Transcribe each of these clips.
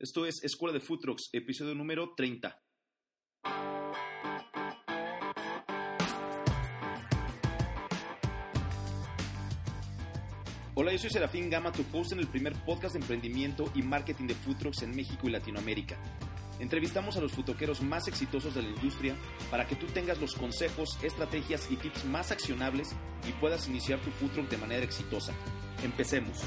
Esto es Escuela de Food episodio número 30. Hola, yo soy Serafín Gama, tu host en el primer podcast de emprendimiento y marketing de food en México y Latinoamérica. Entrevistamos a los futoqueros más exitosos de la industria para que tú tengas los consejos, estrategias y tips más accionables y puedas iniciar tu food truck de manera exitosa. Empecemos.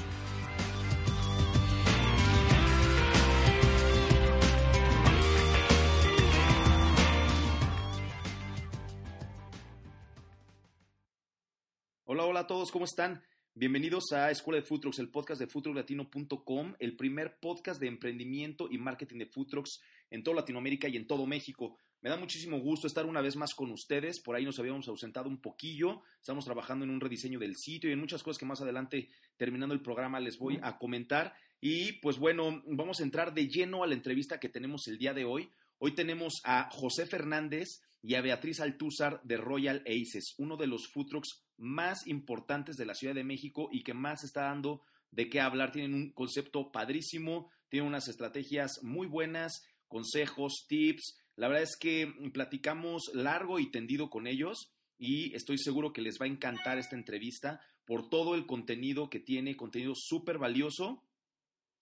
Hola, hola a todos, ¿cómo están? Bienvenidos a Escuela de Trucks, el podcast de foodtrucklatino.com, el primer podcast de emprendimiento y marketing de trucks en toda Latinoamérica y en todo México. Me da muchísimo gusto estar una vez más con ustedes. Por ahí nos habíamos ausentado un poquillo. Estamos trabajando en un rediseño del sitio y en muchas cosas que más adelante, terminando el programa, les voy a comentar. Y pues bueno, vamos a entrar de lleno a la entrevista que tenemos el día de hoy. Hoy tenemos a José Fernández y a Beatriz Altúzar de Royal Aces, uno de los food trucks más importantes de la Ciudad de México y que más está dando de qué hablar. Tienen un concepto padrísimo, tienen unas estrategias muy buenas, consejos, tips. La verdad es que platicamos largo y tendido con ellos y estoy seguro que les va a encantar esta entrevista por todo el contenido que tiene, contenido súper valioso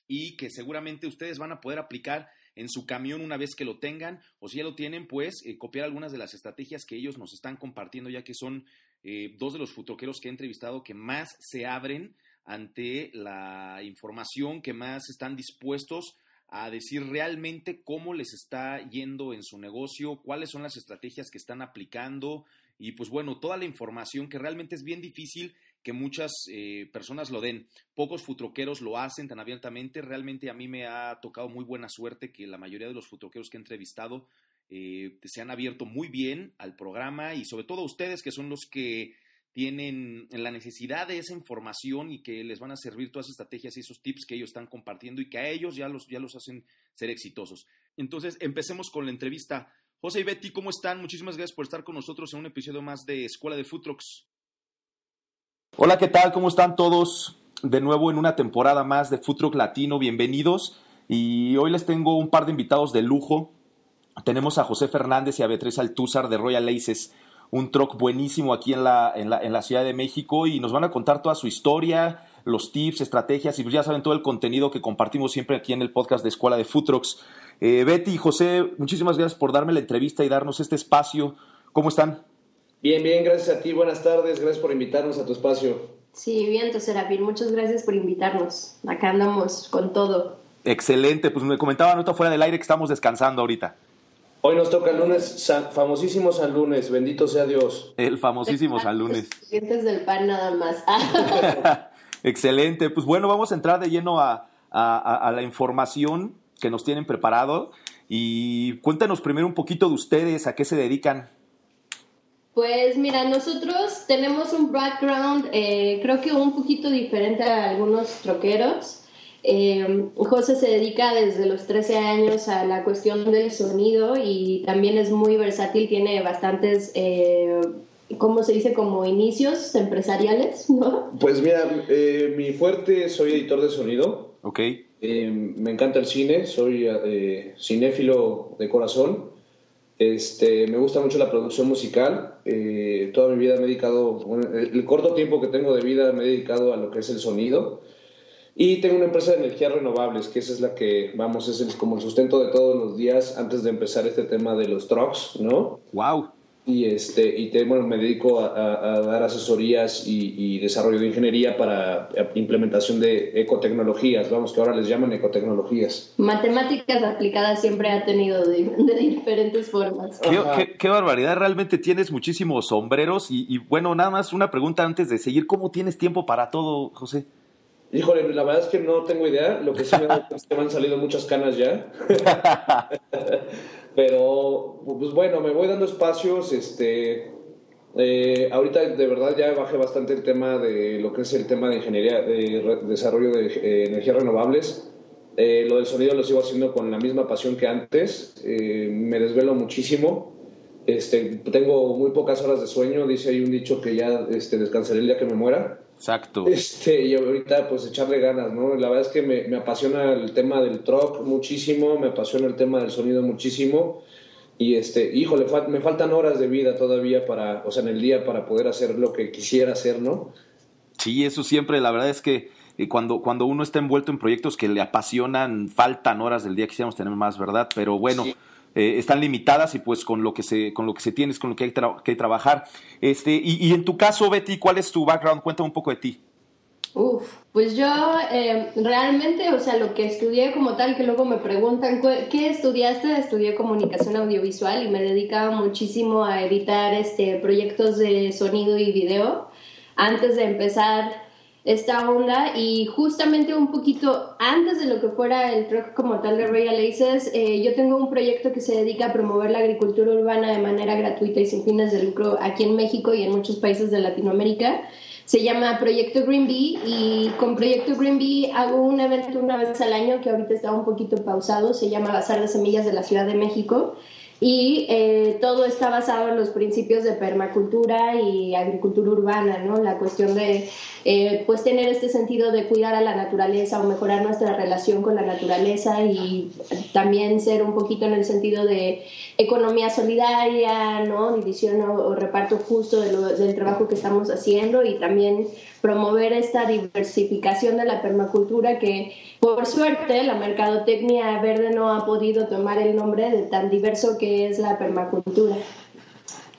y que seguramente ustedes van a poder aplicar en su camión una vez que lo tengan o si ya lo tienen, pues eh, copiar algunas de las estrategias que ellos nos están compartiendo ya que son eh, dos de los futroqueros que he entrevistado que más se abren ante la información, que más están dispuestos a decir realmente cómo les está yendo en su negocio, cuáles son las estrategias que están aplicando. Y pues bueno, toda la información que realmente es bien difícil que muchas eh, personas lo den. Pocos futroqueros lo hacen tan abiertamente. Realmente a mí me ha tocado muy buena suerte que la mayoría de los futroqueros que he entrevistado eh, se han abierto muy bien al programa y sobre todo ustedes que son los que tienen la necesidad de esa información y que les van a servir todas esas estrategias y esos tips que ellos están compartiendo y que a ellos ya los, ya los hacen ser exitosos. Entonces, empecemos con la entrevista. José y Betty, ¿cómo están? Muchísimas gracias por estar con nosotros en un episodio más de Escuela de Food Trucks. Hola, ¿qué tal? ¿Cómo están todos? De nuevo en una temporada más de Truck Latino, bienvenidos. Y hoy les tengo un par de invitados de lujo. Tenemos a José Fernández y a Beatriz Altúzar de Royal Aces, un truck buenísimo aquí en la, en, la, en la Ciudad de México y nos van a contar toda su historia, los tips, estrategias y pues ya saben todo el contenido que compartimos siempre aquí en el podcast de Escuela de Trucks. Eh, Betty y José, muchísimas gracias por darme la entrevista y darnos este espacio. ¿Cómo están? Bien, bien, gracias a ti. Buenas tardes, gracias por invitarnos a tu espacio. Sí, bien, Serafín, muchas gracias por invitarnos. Acá andamos con todo. Excelente, pues me comentaba nota fuera del aire que estamos descansando ahorita. Hoy nos toca el lunes, famosísimo San Lunes, bendito sea Dios. El famosísimo San Lunes. Dientes del pan nada más. Excelente, pues bueno, vamos a entrar de lleno a, a, la información que nos tienen preparado y cuéntanos primero un poquito de ustedes, a qué se dedican. Pues mira, nosotros tenemos un background, eh, creo que un poquito diferente a algunos troqueros. Eh, José se dedica desde los 13 años a la cuestión del sonido y también es muy versátil, tiene bastantes, eh, ¿cómo se dice? Como inicios empresariales, ¿no? Pues mira, eh, mi fuerte, soy editor de sonido. Ok. me encanta el cine, soy cinéfilo de corazón. Este, me gusta mucho la producción musical. Eh, toda mi vida me he dedicado, el corto tiempo que tengo de vida me he dedicado a lo que es el sonido. Y tengo una empresa de energías renovables, que esa es la que, vamos, es como el sustento de todos los días antes de empezar este tema de los trucks, ¿no? ¡Wow! Y, este, y te, bueno, me dedico a, dar asesorías y, desarrollo de ingeniería para implementación de ecotecnologías, vamos, que ahora les llaman ecotecnologías. Matemáticas aplicadas siempre ha tenido de, diferentes formas. Qué, barbaridad, realmente tienes muchísimos sombreros y, y bueno, nada más una pregunta antes de seguir, ¿cómo tienes tiempo para todo, José? Híjole, la verdad es que no tengo idea. Lo que sí me, es que me han salido muchas canas ya. Pero, pues bueno, me voy dando espacios. Este, eh, ahorita de verdad ya bajé bastante el tema de lo que es el tema de ingeniería, de desarrollo de eh, energías renovables. Eh, lo del sonido lo sigo haciendo con la misma pasión que antes. me desvelo muchísimo. Este, tengo muy pocas horas de sueño. Dice ahí un dicho que ya este, descansaré el día que me muera. Exacto. Este, y ahorita pues echarle ganas, ¿no? La verdad es que me, me apasiona el tema del truck muchísimo, me apasiona el tema del sonido muchísimo. Y este, híjole, me faltan horas de vida todavía para, o sea, en el día para poder hacer lo que quisiera hacer, ¿no? Sí, eso siempre, la verdad es que eh, cuando, cuando uno está envuelto en proyectos que le apasionan, faltan horas del día, quisiéramos tener más, ¿verdad? Pero bueno, eh, están limitadas y pues con lo que se, con lo que se tiene es con lo que hay que trabajar. Este, y, y, en tu caso, Betty, ¿cuál es tu background? Cuéntame un poco de ti. Uf, pues yo eh, realmente, o sea, lo que estudié como tal, que luego me preguntan, ¿qué estudiaste? Estudié comunicación audiovisual y me dedicaba muchísimo a editar este, proyectos de sonido y video antes de empezar esta onda y justamente un poquito antes de lo que fuera el truck como tal de Royal Aces, eh, yo tengo un proyecto que se dedica a promover la agricultura urbana de manera gratuita y sin fines de lucro aquí en México y en muchos países de Latinoamérica. Se llama Proyecto Green Bee y con Proyecto Green Bee hago un evento una vez al año que ahorita está un poquito pausado, se llama Bazar de Semillas de la Ciudad de México y eh, todo está basado en los principios de permacultura y agricultura urbana, ¿no? La cuestión de, eh, pues, tener este sentido de cuidar a la naturaleza o mejorar nuestra relación con la naturaleza y también ser un poquito en el sentido de economía solidaria, ¿no? División o, reparto justo del trabajo que estamos haciendo y también promover esta diversificación de la permacultura que por suerte la mercadotecnia verde no ha podido tomar el nombre de tan diverso que es la permacultura.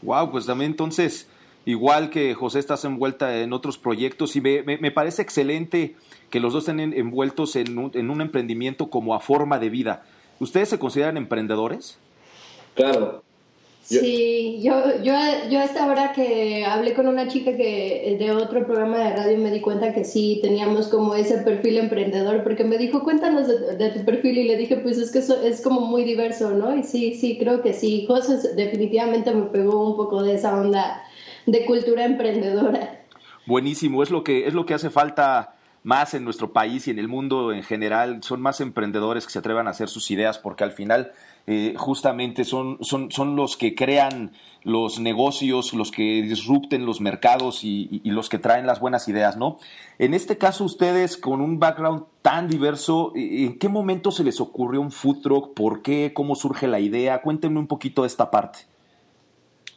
Wow, pues también entonces, igual que José, estás envuelta en otros proyectos y me, me, parece excelente que los dos estén envueltos en un, en un emprendimiento como a forma de vida. ¿Ustedes se consideran emprendedores? Claro, Sí, yo, yo, yo hasta ahora que hablé con una chica que de otro programa de radio me di cuenta que sí teníamos como ese perfil emprendedor, porque me dijo, cuéntanos de, tu perfil y le dije, pues es que eso es como muy diverso, ¿no? Y sí, sí, creo que sí. José definitivamente me pegó un poco de esa onda de cultura emprendedora. Buenísimo, es lo que, es lo que hace falta más en nuestro país y en el mundo en general. Son más emprendedores que se atrevan a hacer sus ideas porque al final eh, justamente son, son, son, los que crean los negocios, los que disrupten los mercados y, los que traen las buenas ideas, ¿no? En este caso, ustedes con un background tan diverso, eh, ¿en qué momento se les ocurrió un food truck? ¿Por qué? ¿Cómo surge la idea? Cuéntenme un poquito de esta parte.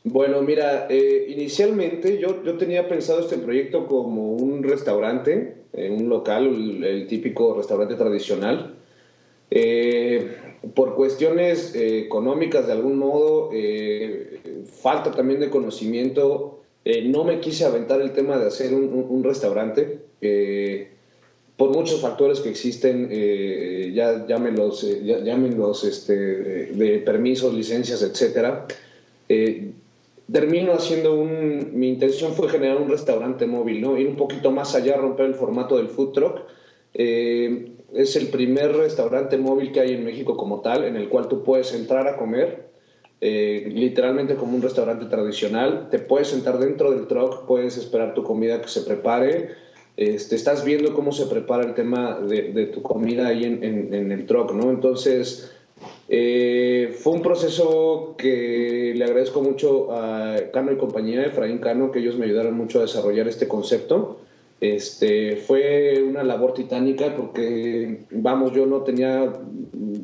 Bueno, mira, eh, inicialmente yo, yo, tenía pensado este proyecto como un restaurante, un local, el, típico restaurante tradicional. Eh, por cuestiones eh, económicas, de algún modo, eh, falta también de conocimiento, no me quise aventar el tema de hacer un, restaurante. por muchos factores que existen, ya llámenlos, llámenlos este, de permisos, licencias, etcétera, termino haciendo un. Mi intención fue generar un restaurante móvil, ¿no? Ir un poquito más allá, romper el formato del food truck. Eh, es el primer restaurante móvil que hay en México como tal, en el cual tú puedes entrar a comer, eh, literalmente como un restaurante tradicional. Te puedes sentar dentro del truck, puedes esperar tu comida que se prepare. Este, estás viendo cómo se prepara el tema de, tu comida ahí en, el truck, ¿no? Entonces, eh, fue un proceso que le agradezco mucho a Cano y compañía, Efraín Cano, que ellos me ayudaron mucho a desarrollar este concepto. Este, fue una labor titánica porque, vamos, yo no tenía,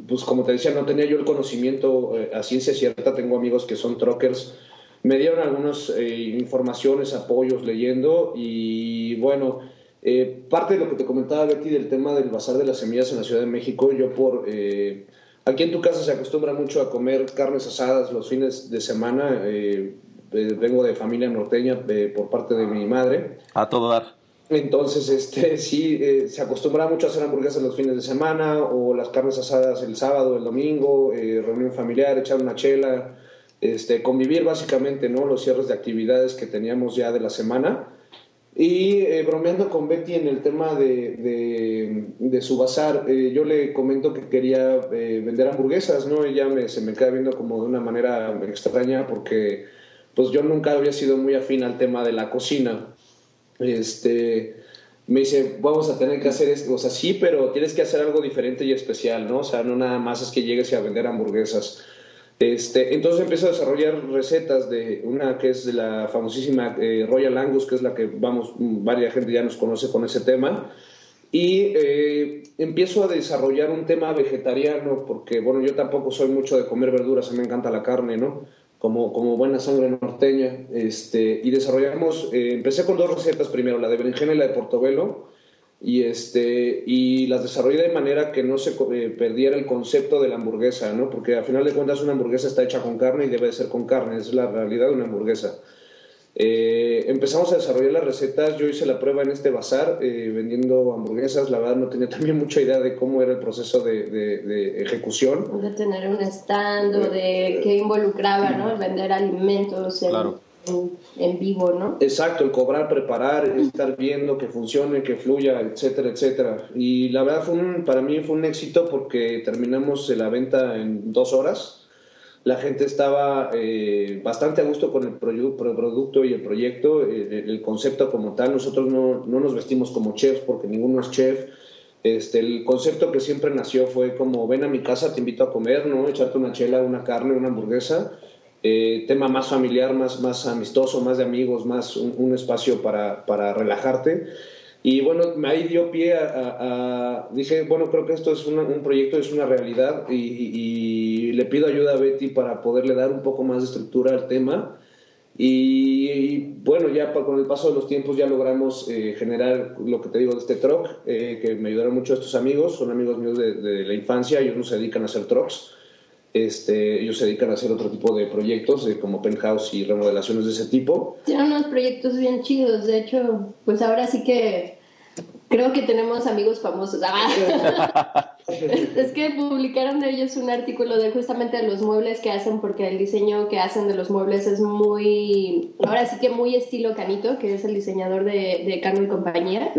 pues como te decía, no tenía yo el conocimiento eh, a ciencia cierta. Tengo amigos que son truckers. Me dieron algunas eh, informaciones, apoyos leyendo y bueno, eh, parte de lo que te comentaba Betty del tema del bazar de las semillas en la Ciudad de México, yo por... aquí en tu casa se acostumbra mucho a comer carnes asadas los fines de semana. vengo de familia norteña por parte de mi madre. A todo dar. Entonces, este, sí, eh, se acostumbra mucho a hacer hamburguesas los fines de semana o las carnes asadas el sábado, el domingo, eh, reunión familiar, echar una chela, este, convivir básicamente, ¿no? Los cierres de actividades que teníamos ya de la semana. Y eh, bromeando con Betty en el tema de, de, su bazar, yo le comento que quería vender hamburguesas, ¿no? Ella me, se me queda viendo como de una manera extraña porque pues yo nunca había sido muy afín al tema de la cocina. Este, me dice, vamos a tener que hacer esto, o sea, sí, pero tienes que hacer algo diferente y especial, ¿no? O sea, no nada más es que llegues a vender hamburguesas. Este, entonces empiezo a desarrollar recetas de una que es la famosísima eh, Royal Angus, que es la que vamos, varias gente ya nos conoce con ese tema. Y eh, empiezo a desarrollar un tema vegetariano, porque bueno, yo tampoco soy mucho de comer verduras, a mí me encanta la carne, ¿no? Como, como buena sangre norteña. Este, y desarrollamos, eh, empecé con dos recetas primero, la de berenjena y la de portobelo y este y las desarrollé de manera que no se eh, perdiera el concepto de la hamburguesa, ¿no? Porque al final de cuentas una hamburguesa está hecha con carne y debe de ser con carne, es la realidad de una hamburguesa. Eh, empezamos a desarrollar las recetas, yo hice la prueba en este bazar eh, vendiendo hamburguesas, la verdad no tenía también mucha idea de cómo era el proceso de, de, ejecución. De tener un stand o de qué involucraba, ¿no? Vender alimentos. Claro en, vivo, ¿no? Exacto, el cobrar, preparar, estar viendo que funcione, que fluya, etcétera, etcétera. Y la verdad fue para mí fue un éxito porque terminamos la venta en dos horas. La gente estaba eh, bastante a gusto con el producto y el proyecto, eh, el, concepto como tal. Nosotros no, no, nos vestimos como chefs porque ninguno es chef. Este, el concepto que siempre nació fue como ven a mi casa, te invito a comer, ¿no? Echarte una chela, una carne, una hamburguesa eh, tema más familiar, más, más amistoso, más de amigos, más un, espacio para, para, relajarte. Y bueno, ahí dio pie a, Dije, bueno, creo que esto es un proyecto, es una realidad y, le pido ayuda a Betty para poderle dar un poco más de estructura al tema. Y, bueno, ya con el paso de los tiempos ya logramos eh, generar lo que te digo de este truck, eh, que me ayudaron mucho estos amigos, son amigos míos de, de la infancia, ellos no se dedican a hacer trucks este, ellos se dedican a hacer otro tipo de proyectos, como penthouse y remodelaciones de ese tipo. Tienen unos proyectos bien chidos, de hecho, pues ahora sí que creo que tenemos amigos famosos. Es que publicaron de ellos un artículo de justamente los muebles que hacen, porque el diseño que hacen de los muebles es muy, ahora sí que muy estilo Canito, que es el diseñador de, de Cano y compañía.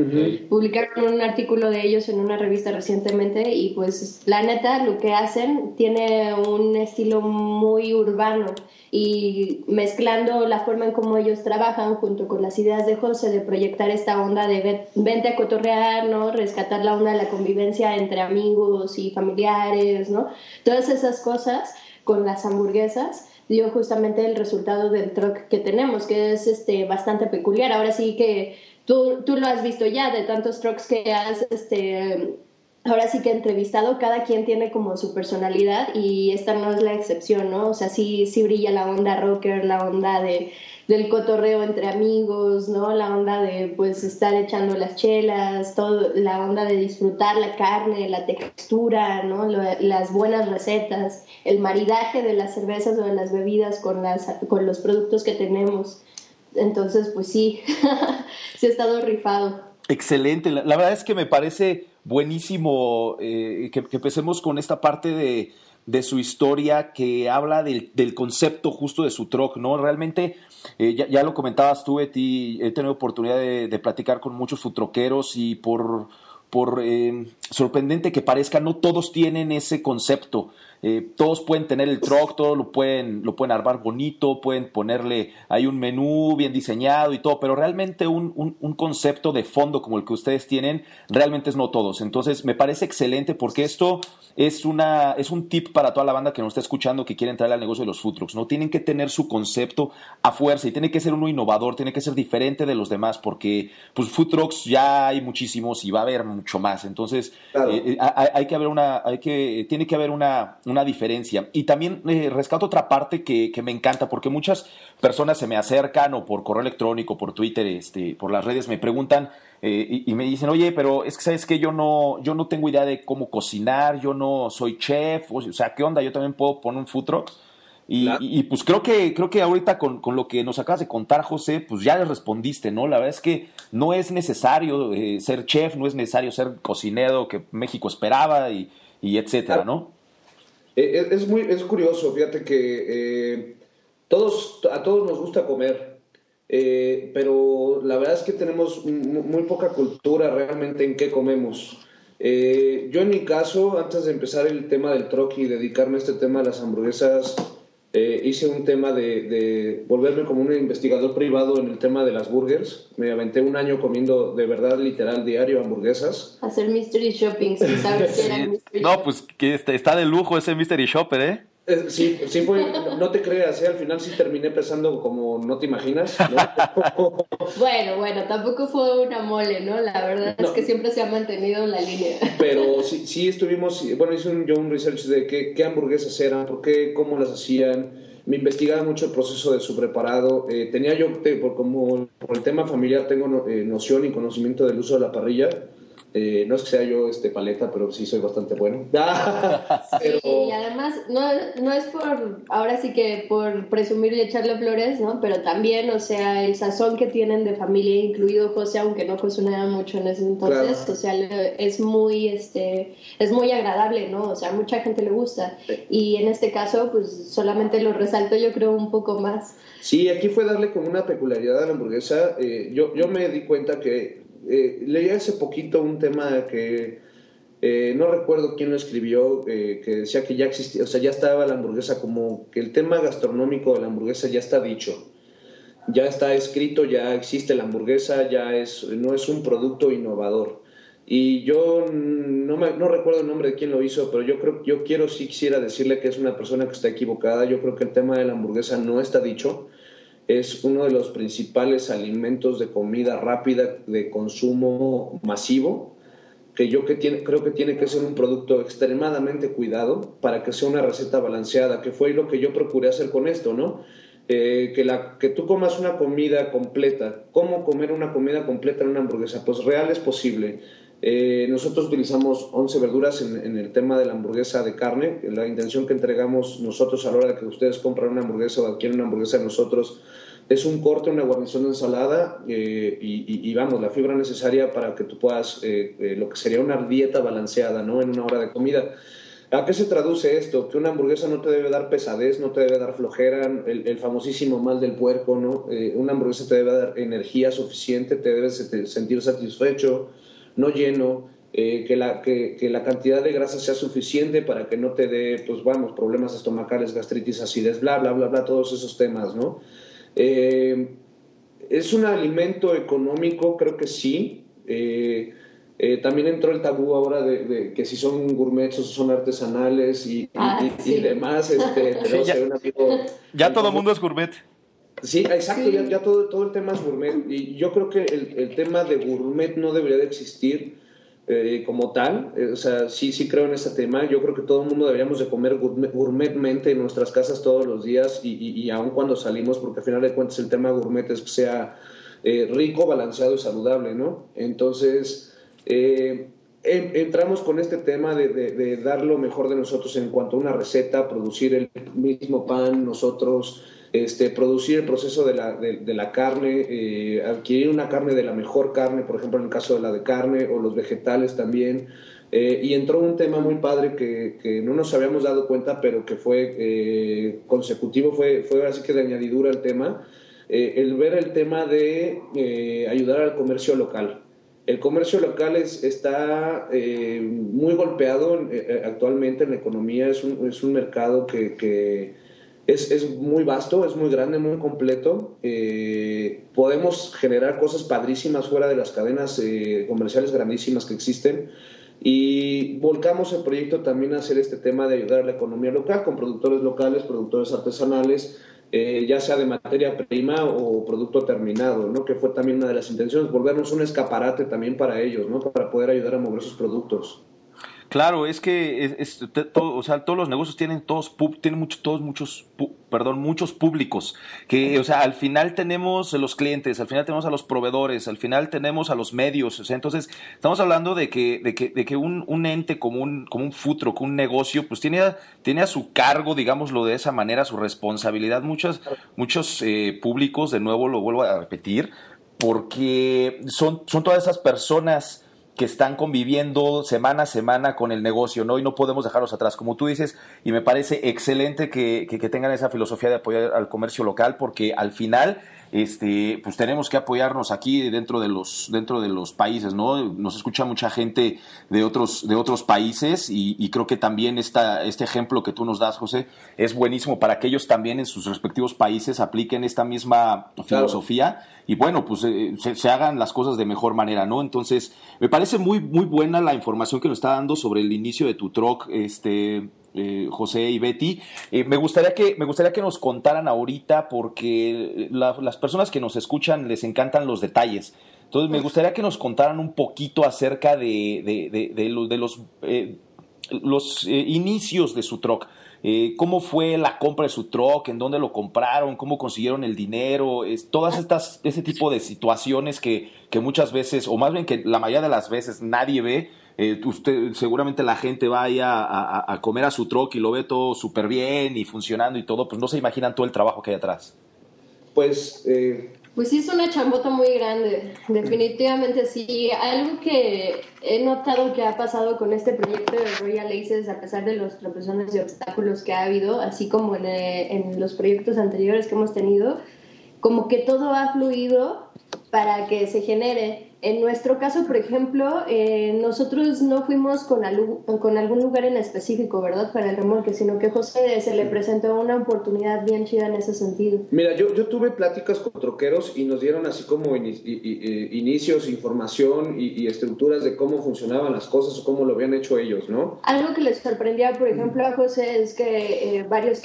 Publicaron un artículo de ellos en una revista recientemente y pues la neta lo que hacen tiene un estilo muy urbano y mezclando la forma en cómo ellos trabajan junto con las ideas de José de proyectar esta onda de vente a cotorrear, ¿no? Rescatar la onda de la convivencia entre amigos y familiares, ¿no? Todas esas cosas con las hamburguesas dio justamente el resultado del truck que tenemos, que es este, bastante peculiar. Ahora sí que tú, tú lo has visto ya de tantos trucks que has este, ahora sí que entrevistado, cada quien tiene como su personalidad y esta no es la excepción, ¿no? O sea, sí, sí brilla la onda rocker, la onda de, del cotorreo entre amigos, ¿no? La onda de pues estar echando las chelas, todo, la onda de disfrutar la carne, la textura, ¿no? las buenas recetas, el maridaje de las cervezas o de las bebidas con, las, con los productos que tenemos. Entonces, pues sí, sí ha estado rifado. Excelente, la verdad es que me parece buenísimo eh, que, empecemos con esta parte de, de su historia que habla del, del, concepto justo de su troc, ¿no? Realmente, eh, ya, lo comentabas tú, Eti, he tenido oportunidad de, de platicar con muchos futroqueros y por, por eh, sorprendente que parezca, no todos tienen ese concepto. Eh, todos pueden tener el truck, todos lo pueden, lo pueden armar bonito, pueden ponerle ahí un menú bien diseñado y todo, pero realmente un, un, concepto de fondo como el que ustedes tienen, realmente es no todos. Entonces, me parece excelente porque esto es, una, es un tip para toda la banda que nos está escuchando que quiere entrar al negocio de los food trucks. ¿no? Tienen que tener su concepto a fuerza y tiene que ser uno innovador, tiene que ser diferente de los demás porque pues food trucks ya hay muchísimos y va a haber mucho más. Entonces, eh, eh, hay, que haber una, hay que, tiene que haber una una diferencia. Y también eh, rescato otra parte que, me encanta, porque muchas personas se me acercan o por correo electrónico, por Twitter, este, por las redes, me preguntan eh, y, me dicen, oye, pero es que sabes que yo no, yo no tengo idea de cómo cocinar, yo no soy chef, o sea, ¿qué onda? Yo también puedo poner un futuro. Y, pues creo que, creo que ahorita con, lo que nos acabas de contar, José, pues ya le respondiste, ¿no? La verdad es que no es necesario eh, ser chef, no es necesario ser cocinero que México esperaba y, y etcétera, ¿no? Eh, es, muy, es curioso, fíjate que eh, todos, a todos nos gusta comer, eh, pero la verdad es que tenemos muy poca cultura realmente en qué comemos. Eh, yo en mi caso, antes de empezar el tema del troqui y dedicarme a este tema de las hamburguesas, eh, hice un tema de, volverme como un investigador privado en el tema de las burgers. Me aventé un año comiendo de verdad literal diario hamburguesas. Hacer mystery shopping, si sabes que era mystery No, pues que está de lujo ese mystery shopper, ¿eh? Eh, sí, sí fue, no te creas, ¿eh? al final sí terminé pesando como no te imaginas. bueno, bueno, tampoco fue una mole, ¿no? La verdad es que siempre se ha mantenido la línea. Pero sí, sí estuvimos, bueno, hice un, yo un research de qué, qué hamburguesas eran, por qué, cómo las hacían. Me investigaba mucho el proceso de su preparado. Eh, tenía yo, por, como por el tema familiar, tengo noción y conocimiento del uso de la parrilla. Eh, no es que sea yo este paleta, pero sí soy bastante bueno. Sí, y además no, no, es por, ahora sí que por presumir y echarle flores, ¿no? Pero también, o sea, el sazón que tienen de familia, incluido José, aunque no cocinaba mucho en ese entonces, o sea, es muy, este, es muy agradable, ¿no? O sea, mucha gente le gusta. Y en este caso, pues solamente lo resalto yo creo un poco más. Sí, aquí fue darle como una peculiaridad a la hamburguesa. Eh, yo, yo me di cuenta que eh, leí hace poquito un tema que eh, no recuerdo quién lo escribió, eh, que decía que ya existía, o sea, ya estaba la hamburguesa, como que el tema gastronómico de la hamburguesa ya está dicho, ya está escrito, ya existe la hamburguesa, ya es, no es un producto innovador. Y yo no, me, no recuerdo el nombre de quién lo hizo, pero yo creo, yo quiero, sí quisiera decirle que es una persona que está equivocada. Yo creo que el tema de la hamburguesa no está dicho es uno de los principales alimentos de comida rápida de consumo masivo, que yo creo que tiene que ser un producto extremadamente cuidado para que sea una receta balanceada, que fue lo que yo procuré hacer con esto, ¿no? Eh, que, la, que tú comas una comida completa. ¿Cómo comer una comida completa en una hamburguesa? Pues real es posible. Eh, nosotros utilizamos 11 verduras en, el tema de la hamburguesa de carne. La intención que entregamos nosotros a la hora de que ustedes compran una hamburguesa o adquieren una hamburguesa nosotros es un corte, una guarnición de ensalada eh, y, vamos, la fibra necesaria para que tú puedas, eh, eh, lo que sería una dieta balanceada, ¿no? En una hora de comida. ¿A qué se traduce esto? Que una hamburguesa no te debe dar pesadez, no te debe dar flojera, el, famosísimo mal del puerco, ¿no? una hamburguesa te debe dar energía suficiente, te debes sentir satisfecho, no lleno, que, la, que, que, la cantidad de grasa sea suficiente para que no te dé, pues vamos, problemas estomacales, gastritis, acidez, bla, bla, bla, bla, todos esos temas, ¿no? Eh, ¿Es un alimento económico? Creo que sí. Eh, eh, también entró el tabú ahora de, que si son gourmets o son artesanales y, ah, demás. Este, ya, todo el mundo es gourmet. Sí, exacto, Ya, todo, todo el tema es gourmet. Y yo creo que el, el tema de gourmet no debería de existir eh, como tal. Eh, o sea, sí, sí creo en ese tema. Yo creo que todo el mundo deberíamos de comer gourmetmente en nuestras casas todos los días y, y, aun cuando salimos, porque al final de cuentas el tema gourmet es que sea eh, rico, balanceado y saludable, ¿no? Entonces, entramos con este tema de, de, dar lo mejor de nosotros en cuanto a una receta, producir el mismo pan nosotros este, producir el proceso de la, de, la carne, eh, adquirir una carne de la mejor carne, por ejemplo en el caso de la de carne o los vegetales también. Eh, y entró un tema muy padre que, que, no nos habíamos dado cuenta, pero que fue eh, consecutivo, fue, fue así que de añadidura el tema, el ver el tema de ayudar al comercio local. El comercio local es, está muy golpeado actualmente en la economía, es un, es un mercado que es, es, muy vasto, es muy grande, muy completo. Eh, podemos generar cosas padrísimas fuera de las cadenas eh, comerciales grandísimas que existen. Y volcamos el proyecto también a hacer este tema de ayudar a la economía local con productores locales, productores artesanales, eh, ya sea de materia prima o producto terminado, ¿no? que fue también una de las intenciones, volvernos un escaparate también para ellos, ¿no? para poder ayudar a mover sus productos. Claro, es que todo, o sea, todos los negocios tienen todos tienen muchos todos muchos perdón, muchos públicos que, o sea, al final tenemos a los clientes, al final tenemos a los proveedores, al final tenemos a los medios, o sea, entonces estamos hablando de que de que, de que un, ente como un como un futuro, como un negocio, pues tiene tiene a su cargo, digámoslo de esa manera, su responsabilidad muchos muchos eh, públicos, de nuevo lo vuelvo a repetir, porque son son todas esas personas que están conviviendo semana a semana con el negocio, ¿no? Y no podemos dejarlos atrás, como tú dices, y me parece excelente que, tengan esa filosofía de apoyar al comercio local, porque al final este, pues tenemos que apoyarnos aquí dentro de los, dentro de los países, ¿no? Nos escucha mucha gente de otros, de otros países y, creo que también esta, este ejemplo que tú nos das, José, es buenísimo para que ellos también en sus respectivos países apliquen esta misma filosofía y bueno, pues eh, se, hagan las cosas de mejor manera, ¿no? Entonces, me parece muy, muy buena la información que nos está dando sobre el inicio de tu truck, este, eh, José y Betty. Eh, me, gustaría que, me gustaría que nos contaran ahorita, porque las personas que nos escuchan les encantan los detalles. Entonces, me gustaría que nos contaran un poquito acerca de, de, de, los, los inicios de su truck. Eh, cómo fue la compra de su truck, en dónde lo compraron, cómo consiguieron el dinero, es, todas estas, ese tipo de situaciones que, que muchas veces, o más bien que la mayoría de las veces nadie ve, eh, usted, seguramente la gente vaya a, a, comer a su truck y lo ve todo súper bien y funcionando y todo, pues no se imaginan todo el trabajo que hay atrás. Pues eh, pues sí, es una chambota muy grande, definitivamente sí. Algo que he notado que ha pasado con este proyecto de Royal Aces, a pesar de los tropezones y obstáculos que ha habido, así como en, eh, en los proyectos anteriores que hemos tenido, como que todo ha fluido para que se genere en nuestro caso, por ejemplo, eh, nosotros no fuimos con, con algún lugar en específico, ¿verdad? Para el remolque, sino que José se le presentó una oportunidad bien chida en ese sentido. Mira, yo, yo tuve pláticas con troqueros y nos dieron así como inicios, información y, estructuras de cómo funcionaban las cosas o cómo lo habían hecho ellos, ¿no? Algo que les sorprendía, por ejemplo, a José es que eh, varios,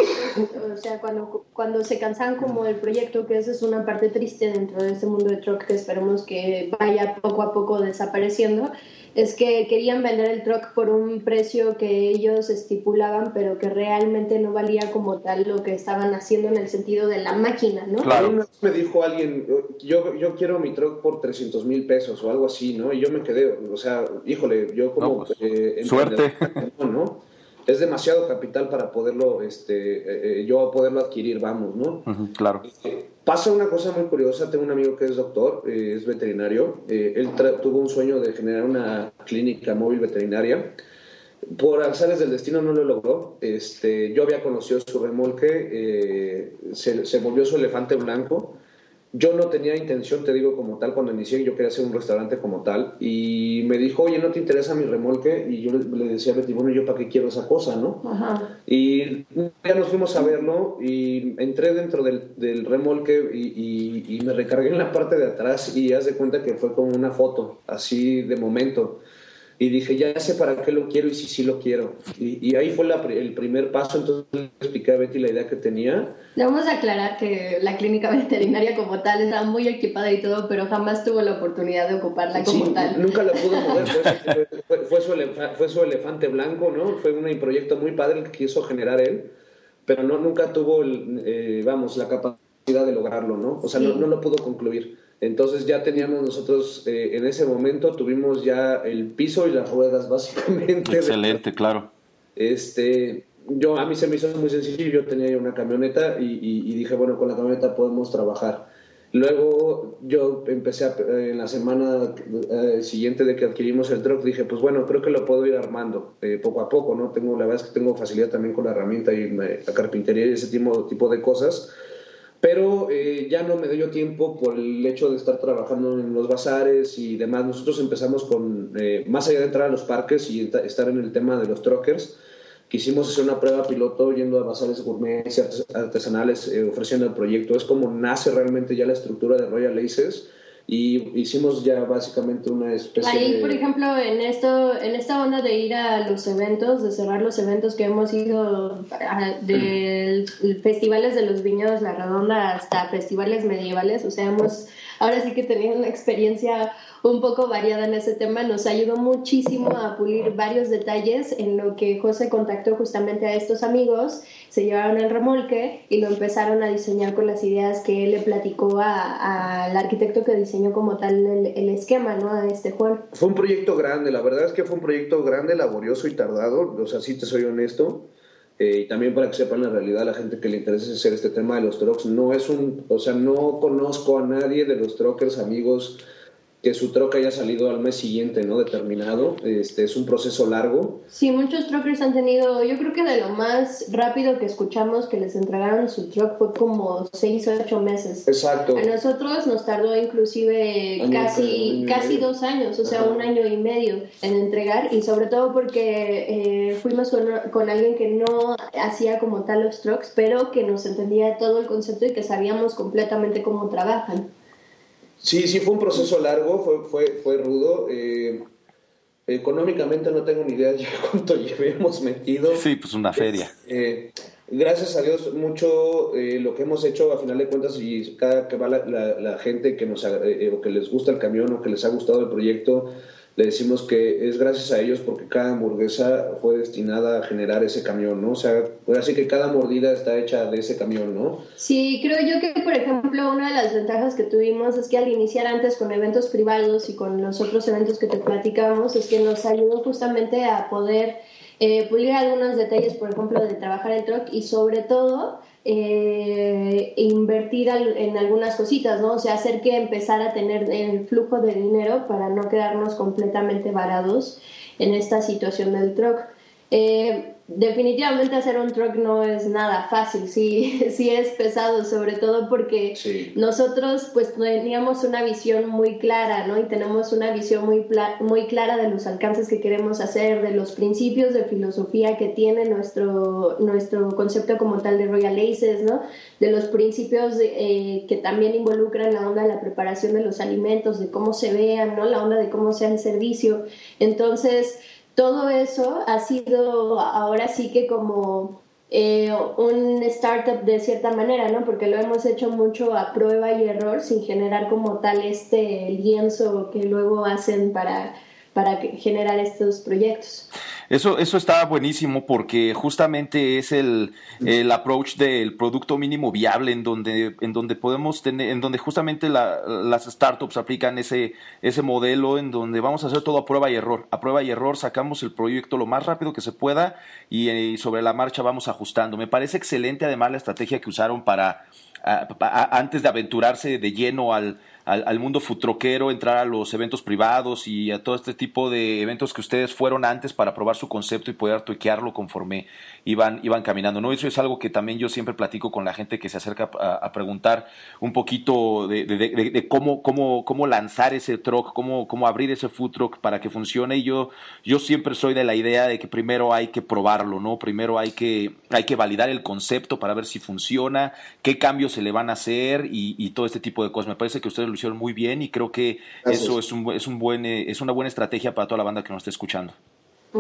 o sea, cuando, cuando se cansan como del proyecto, que esa es una parte triste dentro de este mundo de truck que esperemos que vaya poco a poco desapareciendo, es que querían vender el truck por un precio que ellos estipulaban, pero que realmente no valía como tal lo que estaban haciendo en el sentido de la máquina, ¿no? Claro. Una vez me dijo alguien, yo, yo quiero mi truck por 300 mil pesos o algo así, ¿no? Y yo me quedé, o sea, híjole, yo como... Pues, eh, suerte. ¿no? Es demasiado capital para poderlo, este, eh, eh, yo poderlo adquirir, vamos, ¿no? claro. Eh, pasa una cosa muy curiosa, tengo un amigo que es doctor, es veterinario, él tuvo un sueño de generar una clínica móvil veterinaria, por azares del destino no lo logró, este, yo había conocido su remolque, se, se volvió su elefante blanco, yo no tenía intención, te digo, como tal, cuando inicié, yo quería hacer un restaurante como tal. Y me dijo, oye, ¿no te interesa mi remolque? Y yo le decía a Betty, bueno, ¿yo para qué quiero esa cosa, no? Y ya nos fuimos a verlo y entré dentro del, remolque y, y, me recargué en la parte de atrás y haz de cuenta que fue como una foto, así de momento y dije, ya sé para qué lo quiero y si sí, lo quiero. Y, ahí fue el primer paso, entonces le expliqué a Betty la idea que tenía. Vamos a aclarar que la clínica veterinaria como tal estaba muy equipada y todo, pero jamás tuvo la oportunidad de ocuparla como tal. Nunca la pudo mover, fue, su fue, su elefante blanco, ¿no? Fue un proyecto muy padre que quiso generar él, pero no, nunca tuvo, eh, vamos, la capacidad de lograrlo, ¿no? O sea, no, no lo pudo concluir. Entonces ya teníamos nosotros, eh, en ese momento tuvimos ya el piso y las ruedas básicamente. Excelente, claro. Este, yo a mí se me hizo muy sencillo, yo tenía ya una camioneta y, dije, bueno, con la camioneta podemos trabajar. Luego yo empecé en la semana eh, siguiente de que adquirimos el truck, dije, pues bueno, creo que lo puedo ir armando eh, poco a poco, ¿no? Tengo, la verdad es que tengo facilidad también con la herramienta y la carpintería y ese tipo, tipo de cosas pero eh, ya no me dio tiempo por el hecho de estar trabajando en los bazares y demás. Nosotros empezamos con, eh, más allá de entrar a los parques y estar en el tema de los truckers, quisimos hacer una prueba piloto yendo a bazares gourmet artesanales eh, ofreciendo el proyecto. Es como nace realmente ya la estructura de Royal Aces y hicimos ya básicamente una especie Ahí, por ejemplo, en esto en esta onda de ir a los eventos, de cerrar los eventos que hemos ido de festivales de los viñedos La Redonda hasta festivales medievales, o sea, hemos ahora sí que tenido una experiencia un poco variada en ese tema, nos ayudó muchísimo a pulir varios detalles en lo que José contactó justamente a estos amigos, se llevaron el remolque y lo empezaron a diseñar con las ideas que él le platicó al arquitecto que diseñó como tal el, esquema, ¿no? A este Juan. Fue un proyecto grande, la verdad es que fue un proyecto grande, laborioso y tardado, o sea, sí te soy honesto. Eh, y también para que sepan la realidad, la gente que le interesa hacer este tema de los trucks, no es un, o sea, no conozco a nadie de los truckers amigos que su troca haya salido al mes siguiente, ¿no? Determinado. Este, es un proceso largo. Sí, muchos truckers han tenido, yo creo que de lo más rápido que escuchamos que les entregaron su truck fue como seis o ocho meses. Exacto. A nosotros nos tardó inclusive casi, casi dos años, o sea, un año y medio en entregar y sobre todo porque eh, fuimos con, con, alguien que no hacía como tal los trucks, pero que nos entendía todo el concepto y que sabíamos completamente cómo trabajan. Sí, sí, fue un proceso largo, fue, fue, fue rudo. Eh, económicamente no tengo ni idea de cuánto llevamos metido. Sí, pues una feria. Eh, gracias a Dios, mucho eh, lo que hemos hecho, a final de cuentas, y cada que va la, la, gente que, nos, o que les gusta el camión o que les ha gustado el proyecto, le decimos que es gracias a ellos porque cada hamburguesa fue destinada a generar ese camión, ¿no? O sea, así que cada mordida está hecha de ese camión, ¿no? Sí, creo yo que, por ejemplo, una de las ventajas que tuvimos es que al iniciar antes con eventos privados y con los otros eventos que te platicábamos, es que nos ayudó justamente a poder eh, pulir algunos detalles, por ejemplo, de trabajar el truck y sobre todo eh, invertir en algunas cositas, ¿no? O sea, hacer que empezar a tener el flujo de dinero para no quedarnos completamente varados en esta situación del truck. Eh, definitivamente hacer un truck no es nada fácil, sí, sí es pesado, sobre todo porque nosotros pues teníamos una visión muy clara, ¿no? Y tenemos una visión muy, muy clara de los alcances que queremos hacer, de los principios de filosofía que tiene nuestro, nuestro concepto como tal de Royal Aces, ¿no? De los principios eh, que también involucran la onda de la preparación de los alimentos, de cómo se vean, ¿no? La onda de cómo sea el servicio. Entonces, todo eso ha sido ahora sí que como eh, un startup de cierta manera, ¿no? Porque lo hemos hecho mucho a prueba y error sin generar como tal este lienzo que luego hacen para, para generar estos proyectos. Eso, eso está buenísimo porque justamente es el, el approach del producto mínimo viable en donde, en donde podemos tener, en donde justamente las startups aplican ese, ese modelo en donde vamos a hacer todo a prueba y error. A prueba y error sacamos el proyecto lo más rápido que se pueda y, eh, sobre la marcha vamos ajustando. Me parece excelente además la estrategia que usaron para, antes de aventurarse de lleno al, al, mundo futroquero, entrar a los eventos privados y a todo este tipo de eventos que ustedes fueron antes para probar su concepto y poder tuiquearlo conforme iban, iban caminando. ¿no? Eso es algo que también yo siempre platico con la gente que se acerca a, preguntar un poquito de, cómo, cómo, cómo lanzar ese truck, cómo, cómo abrir ese food para que funcione. Y yo, yo siempre soy de la idea de que primero hay que probarlo, ¿no? Primero hay que, hay que validar el concepto para ver si funciona, qué cambios se le van a hacer y, y todo este tipo de cosas. Me parece que ustedes hicieron muy bien y creo que eso es, un, es, un buen, eh, es una buena estrategia para toda la banda que nos está escuchando.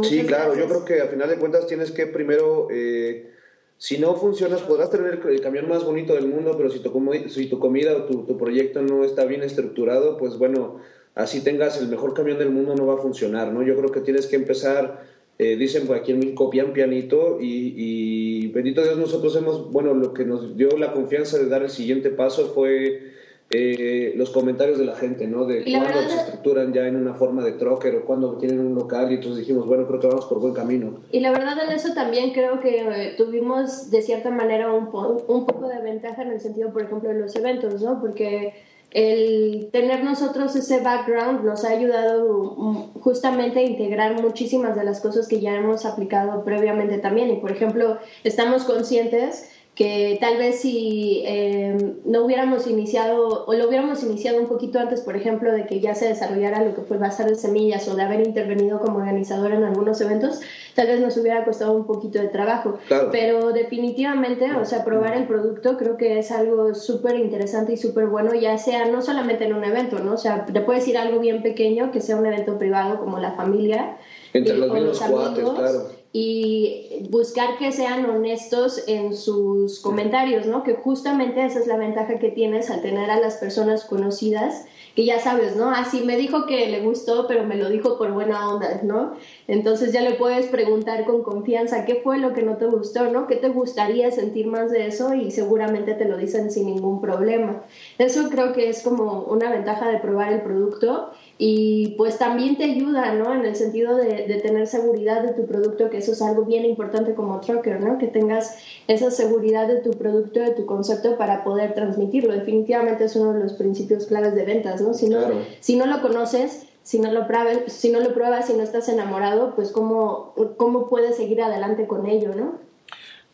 Sí, claro, yo creo que a final de cuentas tienes que primero, eh, si no funcionas, podrás tener el, camión más bonito del mundo, pero si tu, si tu comida o tu, tu, proyecto no está bien estructurado, pues bueno, así tengas el mejor camión del mundo no va a funcionar, ¿no? Yo creo que tienes que empezar, eh, dicen por aquí en México, pian pianito y, y bendito Dios nosotros hemos, bueno, lo que nos dio la confianza de dar el siguiente paso fue eh, los comentarios de la gente, ¿no? De cuándo se estructuran ya en una forma de trocker o cuando tienen un local y entonces dijimos, bueno, creo que vamos por buen camino. Y la verdad en eso también creo que eh, tuvimos de cierta manera un, un poco de ventaja en el sentido, por ejemplo, de los eventos, ¿no? Porque el tener nosotros ese background nos ha ayudado mm, justamente a integrar muchísimas de las cosas que ya hemos aplicado previamente también. Y por ejemplo, estamos conscientes que tal vez si eh, no hubiéramos iniciado o lo hubiéramos iniciado un poquito antes, por ejemplo, de que ya se desarrollara lo que fue Bazar de Semillas o de haber intervenido como organizador en algunos eventos, tal vez nos hubiera costado un poquito de trabajo. Pero definitivamente, o sea, probar el producto creo que es algo súper interesante y súper bueno, ya sea no solamente en un evento, ¿no? O sea, te puedes ir algo bien pequeño, que sea un evento privado como la familia. Entre los, los amigos, claro y buscar que sean honestos en sus comentarios, ¿no? Que justamente esa es la ventaja que tienes al tener a las personas conocidas, que ya sabes, ¿no? Así ah, me dijo que le gustó, pero me lo dijo por buena onda, ¿no? Entonces ya le puedes preguntar con confianza qué fue lo que no te gustó, ¿no? ¿Qué te gustaría sentir más de eso? Y seguramente te lo dicen sin ningún problema. Eso creo que es como una ventaja de probar el producto y pues también te ayuda, ¿no? En el sentido de, tener seguridad de tu producto, que eso es algo bien importante como trucker, ¿no? Que tengas esa seguridad de tu producto, de tu concepto para poder transmitirlo. Definitivamente es uno de los principios claves de ventas, ¿no? Si no, si no lo conoces, si no lo pruebas, si no lo pruebas, si no estás enamorado, pues cómo, cómo puedes seguir adelante con ello, ¿no?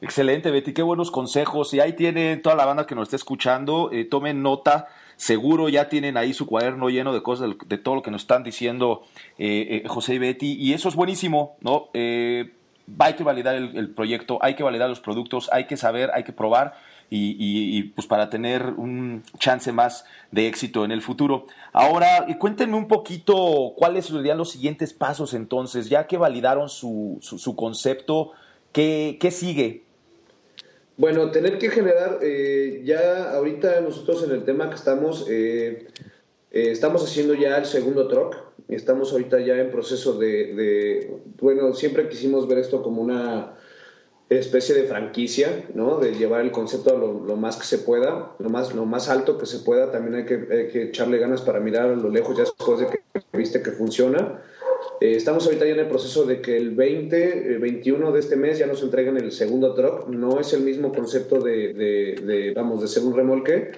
Excelente, Betty, qué buenos consejos. Y ahí tiene toda la banda que nos está escuchando, eh, tomen nota Seguro ya tienen ahí su cuaderno lleno de cosas, de, todo lo que nos están diciendo eh, eh, José y Betty, y eso es buenísimo, ¿no? Eh, hay que validar el, proyecto, hay que validar los productos, hay que saber, hay que probar. Y, pues para tener un chance más de éxito en el futuro. Ahora, cuéntenme un poquito cuáles serían los siguientes pasos entonces, ya que validaron su, su, concepto, ¿qué, ¿qué, sigue? Bueno, tener que generar, eh, ya ahorita nosotros en el tema que estamos, eh, eh, estamos haciendo ya el segundo truck, estamos ahorita ya en proceso de, bueno, siempre quisimos ver esto como una especie de franquicia, ¿no? De llevar el concepto a lo, más que se pueda, lo más, lo más alto que se pueda, también hay que, hay que echarle ganas para mirar a lo lejos ya después de que viste que funciona eh, estamos ahorita ya en el proceso de que el 20, el 21 de este mes ya nos entreguen el segundo truck. No es el mismo concepto de, de, vamos, de ser un remolque,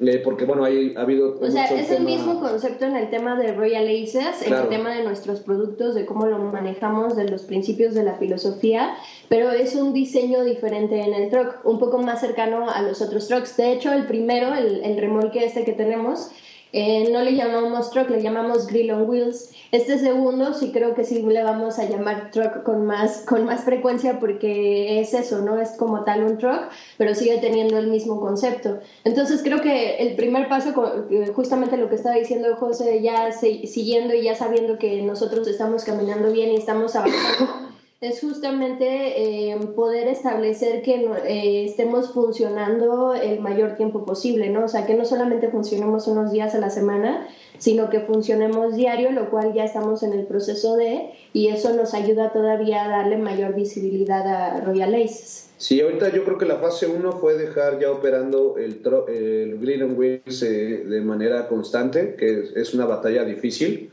eh, porque bueno, hay, ha habido... O sea, es el mismo concepto en el tema de Royal Aces, en el tema de nuestros productos, de cómo lo manejamos, de los principios de la filosofía, pero es un diseño diferente en el truck, un poco más cercano a los otros trucks. De hecho, el primero, el, el remolque este que tenemos, eh, no le llamamos truck, le llamamos grill on wheels. Este segundo sí creo que sí le vamos a llamar truck con más, con más frecuencia porque es eso, ¿no? Es como tal un truck, pero sigue teniendo el mismo concepto. Entonces creo que el primer paso, justamente lo que estaba diciendo José, ya siguiendo y ya sabiendo que nosotros estamos caminando bien y estamos avanzando es justamente eh, poder establecer que eh, estemos funcionando el mayor tiempo posible, ¿no? O sea, que no solamente funcionemos unos días a la semana, sino que funcionemos diario, lo cual ya estamos en el proceso de, y eso nos ayuda todavía a darle mayor visibilidad a Royal Aces. Sí, ahorita yo creo que la fase 1 fue dejar ya operando el, el Green and Wheels eh, de manera constante, que es una batalla difícil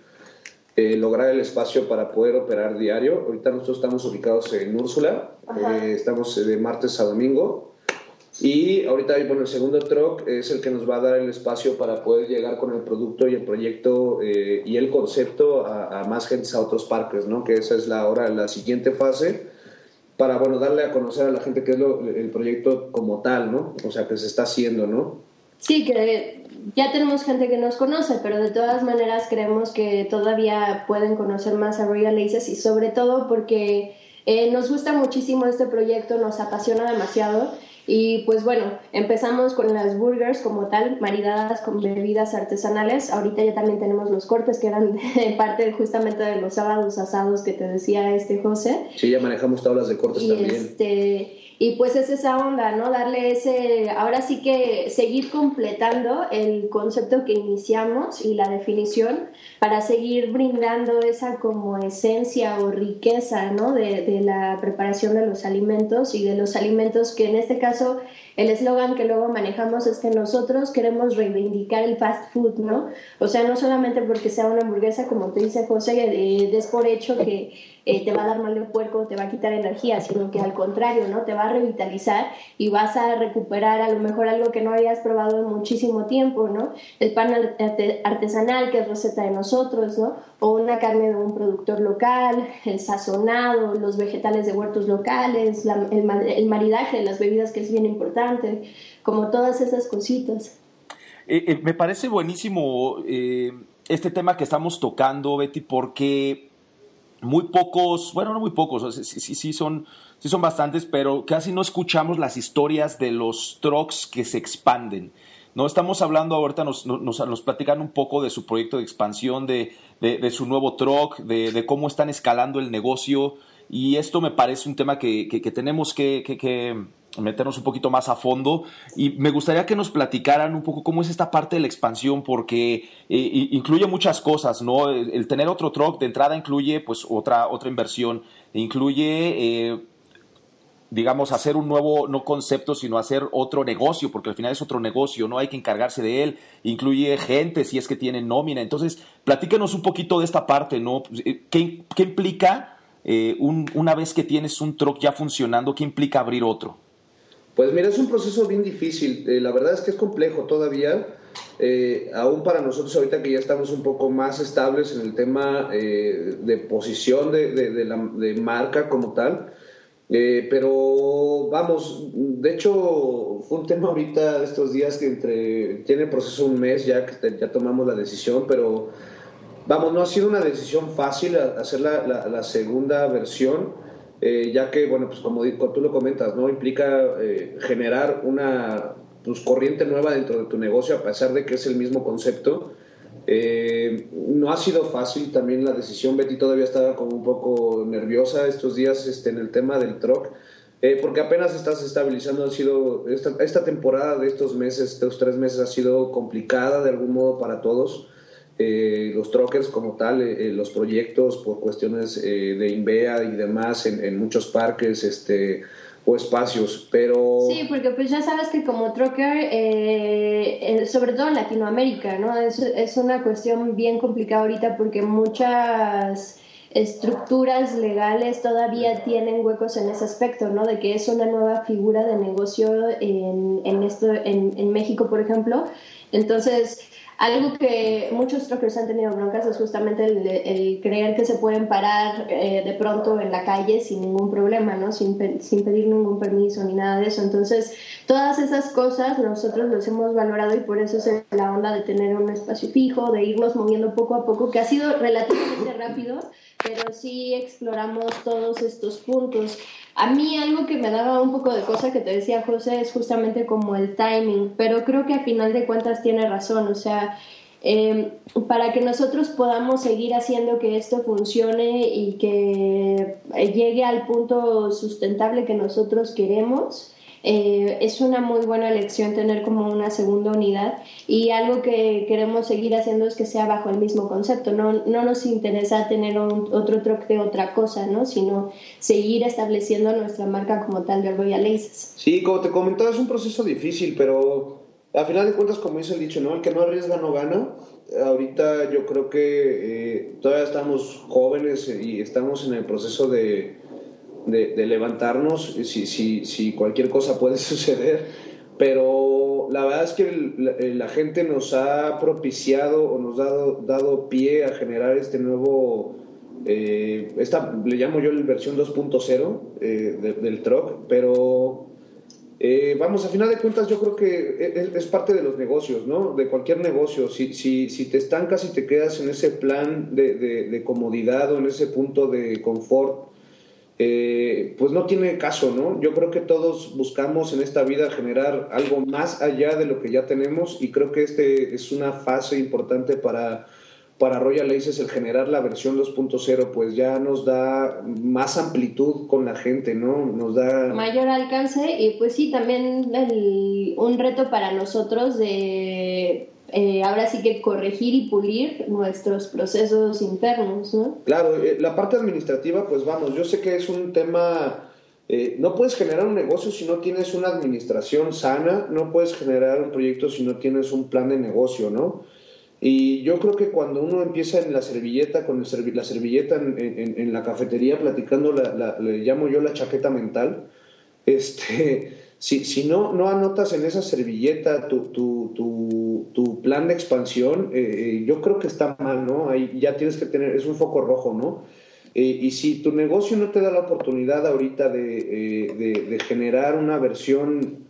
eh, lograr el espacio para poder operar diario. Ahorita nosotros estamos ubicados en Úrsula, eh, estamos de martes a domingo. Y ahorita, bueno, el segundo truck es el que nos va a dar el espacio para poder llegar con el producto y el proyecto eh, y el concepto a, más gente, a otros parques, ¿no? Que esa es la ahora la siguiente fase para, bueno, darle a conocer a la gente qué es el proyecto como tal, ¿no? O sea, que se está haciendo, ¿no? Sí, que ya tenemos gente que nos conoce, pero de todas maneras creemos que todavía pueden conocer más a Royal Aces y sobre todo porque eh, nos gusta muchísimo este proyecto, nos apasiona demasiado y pues bueno, empezamos con las burgers como tal, maridadas con bebidas artesanales. Ahorita ya también tenemos los cortes que eran parte justamente de los sábados asados que te decía este José. Sí, ya manejamos tablas de cortes también. Este, y pues es esa onda, ¿no? Darle ese, ahora sí que seguir completando el concepto que iniciamos y la definición para seguir brindando esa como esencia o riqueza, ¿no? De, de la preparación de los alimentos y de los alimentos que en este caso el eslogan que luego manejamos es que nosotros queremos reivindicar el fast food, ¿no? O sea, no solamente porque sea una hamburguesa, como te dice José, des por hecho que eh, te va a dar mal de puerco, te va a quitar energía, sino que al contrario, ¿no? Te va a revitalizar y vas a recuperar a lo mejor algo que no habías probado en muchísimo tiempo, ¿no? El pan artesanal, que es receta de nosotros, ¿no? O una carne de un productor local, el sazonado, los vegetales de huertos locales, el, el maridaje de las bebidas, que es bien importante como todas esas cositas. Eh, eh, me parece buenísimo eh, este tema que estamos tocando, Betty, porque muy pocos, bueno, no muy pocos, sí, sí, son, sí son bastantes, pero casi no escuchamos las historias de los trucks que se expanden. No estamos hablando ahorita, nos, nos, platican un poco de su proyecto de expansión, de, de, su nuevo truck, de, de, cómo están escalando el negocio. Y esto me parece un tema que, que, tenemos que, meternos un poquito más a fondo y me gustaría que nos platicaran un poco cómo es esta parte de la expansión porque eh, incluye muchas cosas, ¿no? El, tener otro truck de entrada incluye pues otra, otra inversión, incluye eh, digamos, hacer un nuevo, no concepto, sino hacer otro negocio, porque al final es otro negocio, ¿no? Hay que encargarse de él, incluye gente, si es que tiene nómina. Entonces, platícanos un poquito de esta parte, ¿no? ¿Qué, qué implica eh, un, una vez que tienes un truck ya funcionando, qué implica abrir otro? Pues mira, es un proceso bien difícil. Eh, la verdad es que es complejo todavía. Eh, aún para nosotros ahorita que ya estamos un poco más estables en el tema eh, de posición de, de, marca como tal. pero vamos, de hecho fue un tema ahorita de estos días que entre, tiene proceso un mes ya que ya tomamos la decisión, pero vamos, no ha sido una decisión fácil hacer la segunda versión. Eh, ya que, bueno, pues como tú lo comentas, ¿no? Implica eh, generar una pues, corriente nueva dentro de tu negocio, a pesar de que es el mismo concepto. Eh, no ha sido fácil también la decisión. Betty todavía estaba como un poco nerviosa estos días este, en el tema del truck, porque apenas estás estabilizando. Ha sido esta, esta temporada de estos meses, estos tres meses, ha sido complicada de algún modo para todos. Eh, los truckers como tal, eh, eh, los proyectos por cuestiones de INVEA y demás en, muchos parques este, o espacios, pero... Sí, porque pues ya sabes que como trucker, sobre todo en Latinoamérica, ¿no? Es, es una cuestión bien complicada ahorita porque muchas estructuras legales todavía tienen huecos en ese aspecto, ¿no? De que es una nueva figura de negocio en, en esto, en, en México, por ejemplo. Entonces, algo que muchos truckers han tenido broncas es justamente el, creer que se pueden parar eh, de pronto en la calle sin ningún problema, ¿no? Sin, sin pedir ningún permiso ni nada de eso. Entonces, todas esas cosas nosotros los hemos valorado y por eso es la onda de tener un espacio fijo, de irnos moviendo poco a poco, que ha sido relativamente rápido, pero sí exploramos todos estos puntos. A mí algo que me daba un poco de cosa que te decía José es justamente como el timing, pero creo que a final de cuentas tiene razón, o sea, em, para que nosotros podamos seguir haciendo que esto funcione y que llegue al punto sustentable que nosotros queremos, eh, es una muy buena elección tener como una segunda unidad y algo que queremos seguir haciendo es que sea bajo el mismo concepto. No, no nos interesa tener otro truck de otra cosa, ¿no? sino seguir estableciendo nuestra marca como tal de Royal Aces. Sí, como te comentaba, es un proceso difícil, pero al final de cuentas, como dice el dicho, ¿no? el que no arriesga no gana. Ahorita yo creo que eh, todavía estamos jóvenes y estamos en el proceso de de, levantarnos si, si, cualquier cosa puede suceder, pero la verdad es que la, gente nos ha propiciado o nos ha dado, dado pie a generar este nuevo, eh, esta le llamo yo la versión 2.0 eh, del truck, pero eh, vamos, a final de cuentas yo creo que es, parte de los negocios, ¿no? De cualquier negocio. Si, si, si te estancas y te quedas en ese plan de comodidad o en ese punto de confort, eh, pues no tiene caso, ¿no? Yo creo que todos buscamos en esta vida generar algo más allá de lo que ya tenemos y creo que este es una fase importante para, para Royal Aces, el generar la versión 2.0, pues ya nos da más amplitud con la gente, ¿no? Nos da... Mayor alcance y pues sí, también un reto para nosotros de eh, ahora sí que corregir y pulir nuestros procesos internos, ¿no? Claro, eh, la parte administrativa, pues vamos, yo sé que es un tema... Eh, no puedes generar un negocio si no tienes una administración sana, no puedes generar un proyecto si no tienes un plan de negocio, ¿no? Y yo creo que cuando uno empieza en la servilleta, con la servilleta en, en, la cafetería, platicando, la, le llamo yo la chaqueta mental, este, si, si no, no anotas en esa servilleta tu, tu, tu plan de expansión, eh, eh, yo creo que está mal, ¿no? Ahí ya tienes que tener, es un foco rojo, ¿no? Eh, y si tu negocio no te da la oportunidad ahorita de, de, de generar una versión,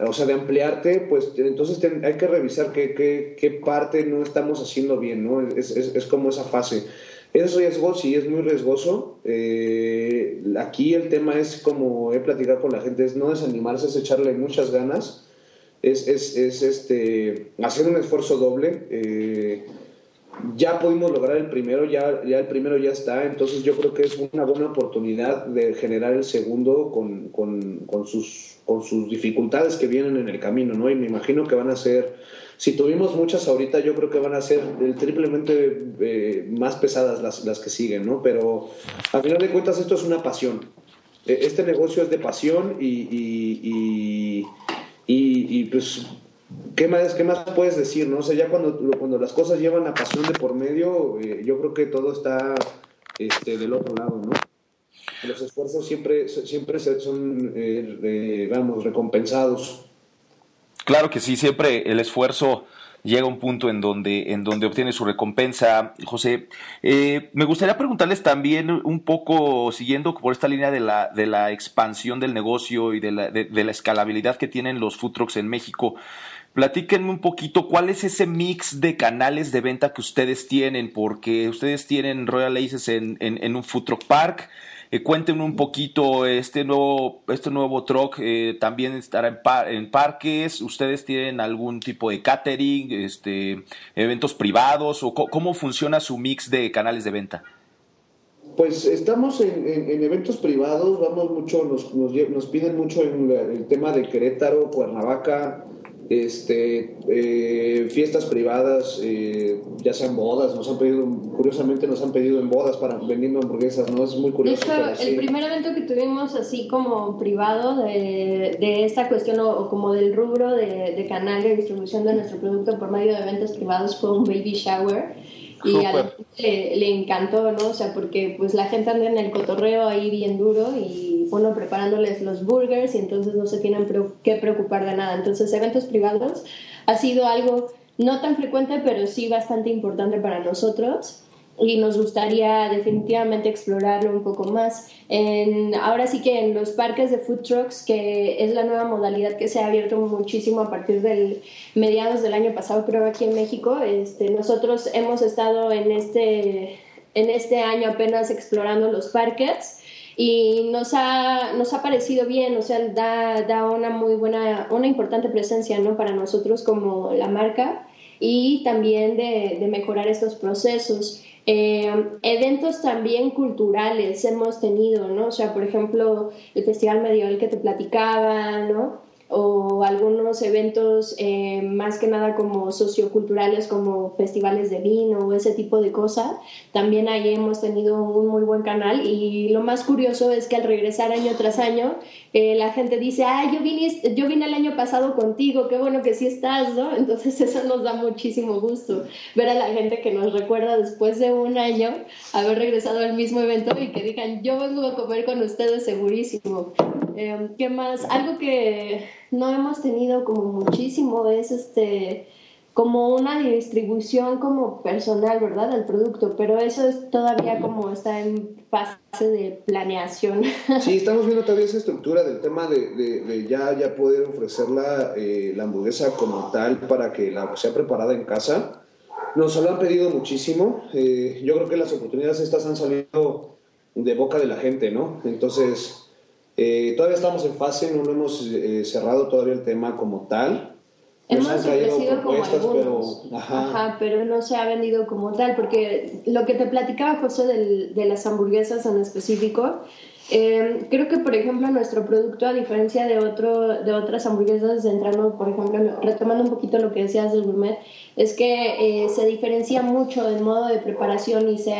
o sea, de ampliarte, pues entonces hay que revisar qué, qué, qué, parte no estamos haciendo bien, ¿no? Es, es, como esa fase. Es riesgo, sí, es muy riesgoso. Aquí el tema es, como he platicado con la gente, es no desanimarse, es echarle muchas ganas, es, es, es este, hacer un esfuerzo doble. Eh, ya pudimos lograr el primero, ya, ya el primero ya está, entonces yo creo que es una buena oportunidad de generar el segundo con, con, con sus, con sus dificultades que vienen en el camino, ¿no? Y me imagino que van a ser si tuvimos muchas ahorita, yo creo que van a ser triplemente eh, más pesadas las, las, que siguen, ¿no? Pero al final de cuentas esto es una pasión. eh, este negocio es de pasión y, y, pues, ¿qué más, ¿qué más puedes decir? ¿no? O sea, ya cuando, cuando las cosas llevan la pasión de por medio, eh, yo creo que todo está este, del otro lado, ¿no? Los esfuerzos siempre, siempre son, eh, vamos, recompensados. Claro que sí, siempre el esfuerzo llega un punto en donde, en donde obtiene su recompensa. José, eh, me gustaría preguntarles también un poco, siguiendo por esta línea de la, de la expansión del negocio y de la, de, la escalabilidad que tienen los food trucks en México. Platíquenme un poquito cuál es ese mix de canales de venta que ustedes tienen, porque ustedes tienen Royal Aces en, en, en un food truck park, eh, cuéntenme un poquito este nuevo, este nuevo truck eh, también estará en, parques. ¿Ustedes tienen algún tipo de catering, este, eventos privados o cómo funciona su mix de canales de venta? Pues estamos en, eventos privados, vamos mucho, nos, nos, piden mucho en el tema de Querétaro, Cuernavaca, este, eh, fiestas privadas, eh, ya sean bodas, nos han pedido, curiosamente nos han pedido en bodas para vendiendo hamburguesas, ¿no? Es muy curioso. De hecho, el primer evento que tuvimos así como privado de, de esta cuestión o, como del rubro de, de, canal de distribución de nuestro producto por medio de eventos privados fue un baby shower y a la gente le, le, encantó, ¿no? O sea, porque pues la gente anda en el cotorreo ahí bien duro y uno preparándoles los burgers y entonces no se tienen que preocupar de nada. Entonces, eventos privados ha sido algo no tan frecuente, pero sí bastante importante para nosotros y nos gustaría definitivamente explorarlo un poco más. En, ahora sí que en los parques de food trucks, que es la nueva modalidad que se ha abierto muchísimo a partir del mediados del año pasado, creo aquí en México, este, nosotros hemos estado en este, en este año apenas explorando los parques y nos ha, nos ha parecido bien, o sea, da, da una muy buena, una importante presencia ¿no? para nosotros como la marca y también de, de mejorar estos procesos. Eh, eventos también culturales hemos tenido, ¿no? O sea, por ejemplo, el Festival Medieval que te platicaba, ¿no? o algunos eventos eh, más que nada como socioculturales como festivales de vino o ese tipo de cosas. También ahí hemos tenido un muy buen canal y lo más curioso es que al regresar año tras año eh, la gente dice, ah, yo vine, yo vine el año pasado contigo, qué bueno que sí estás, ¿no? Entonces eso nos da muchísimo gusto ver a la gente que nos recuerda después de un año haber regresado al mismo evento y que digan, yo vengo a comer con ustedes segurísimo. Eh, ¿Qué más? Algo que no hemos tenido como muchísimo es este como una distribución como personal, ¿verdad? Del producto, pero eso es todavía como está en fase de planeación. Sí, estamos viendo todavía esa estructura del tema de, de, ya, ya poder ofrecer la, eh, la, hamburguesa como tal para que la sea preparada en casa. Nos lo han pedido muchísimo. Eh, yo creo que las oportunidades estas han salido de boca de la gente, ¿no? Entonces, eh, todavía estamos en fase, no hemos eh, cerrado todavía el tema como tal. Hemos ofrecido como algunos, pero, ajá. pero no se ha vendido como tal, porque lo que te platicaba José del, de las hamburguesas en específico, eh, creo que por ejemplo nuestro producto, a diferencia de, otro, de otras hamburguesas, entrando por ejemplo, retomando un poquito lo que decías del gourmet, es que se diferencia mucho del modo de preparación y se,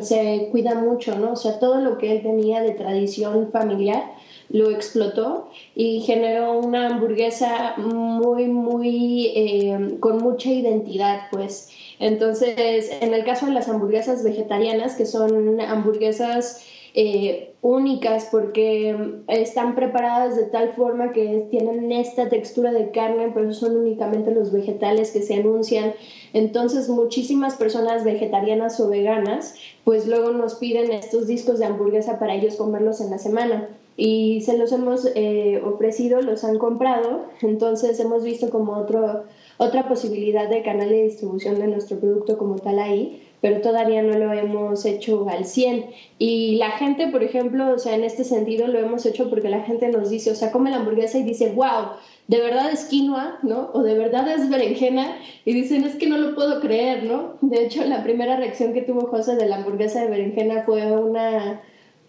se cuida mucho, ¿no? O sea, todo lo que él tenía de tradición familiar lo explotó y generó una hamburguesa muy, muy, eh, con mucha identidad, pues. Entonces, en el caso de las hamburguesas vegetarianas, que son hamburguesas eh, únicas porque están preparadas de tal forma que tienen esta textura de carne, pero son únicamente los vegetales que se anuncian. Entonces muchísimas personas vegetarianas o veganas pues luego nos piden estos discos de hamburguesa para ellos comerlos en la semana y se los hemos eh, ofrecido, los han comprado, entonces hemos visto como otro, otra posibilidad de canal de distribución de nuestro producto como tal ahí, pero todavía no lo hemos hecho al 100. Y la gente, por ejemplo, o sea, en este sentido lo hemos hecho porque la gente nos dice, o sea, come la hamburguesa y dice, wow, de verdad es quinoa, ¿no? O de verdad es berenjena, y dicen, es que no lo puedo creer, ¿no? De hecho, la primera reacción que tuvo José de la hamburguesa de berenjena fue una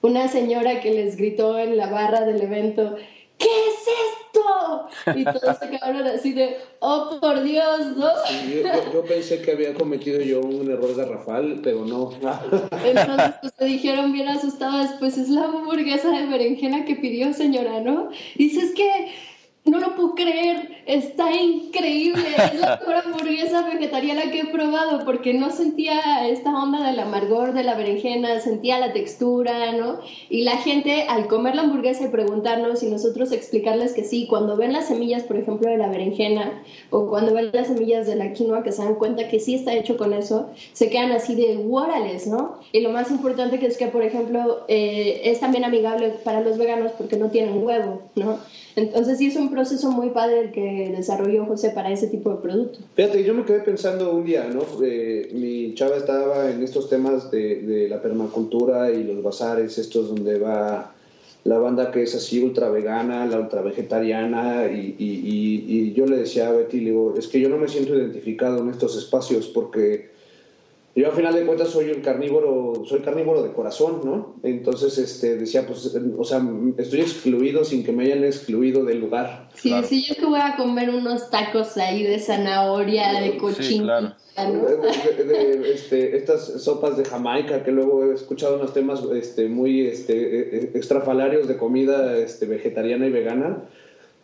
una señora que les gritó en la barra del evento, ¿qué es esto? Y todos se quedaron así de, oh, por Dios, ¿no? yo, pensé que había cometido yo un error garrafal, pero no. Entonces, pues te dijeron bien asustadas, pues es la hamburguesa de berenjena que pidió señora, ¿no? Dices que no lo puedo creer, está increíble, es la mejor hamburguesa vegetariana que he probado porque no sentía esta onda del amargor de la berenjena, sentía la textura, ¿no? Y la gente al comer la hamburguesa y preguntarnos y nosotros explicarles que sí, cuando ven las semillas, por ejemplo, de la berenjena o cuando ven las semillas de la quinoa que se dan cuenta que sí está hecho con eso, se quedan así de guárales, ¿no? Y lo más importante que es que, por ejemplo, eh, es también amigable para los veganos porque no tienen huevo, ¿no? Entonces sí es un proceso muy padre el que desarrolló José para ese tipo de producto. Fíjate, yo me quedé pensando un día, ¿no? Eh, mi chava estaba en estos temas de, de, la permacultura y los bazares, estos donde va la banda que es así ultra vegana, la ultra vegetariana, y, y, y, yo le decía a Betty, le digo, es que yo no me siento identificado en estos espacios porque yo al final de cuentas soy un carnívoro, soy carnívoro de corazón, ¿no? Entonces, este, decía, pues, o sea, estoy excluido sin que me hayan excluido del lugar. Sí, sí, yo que voy a comer unos tacos ahí de zanahoria, de cochino. de, este, estas sopas de Jamaica, que luego he escuchado unos temas este, muy este, e, e, extrafalarios de comida este, vegetariana y vegana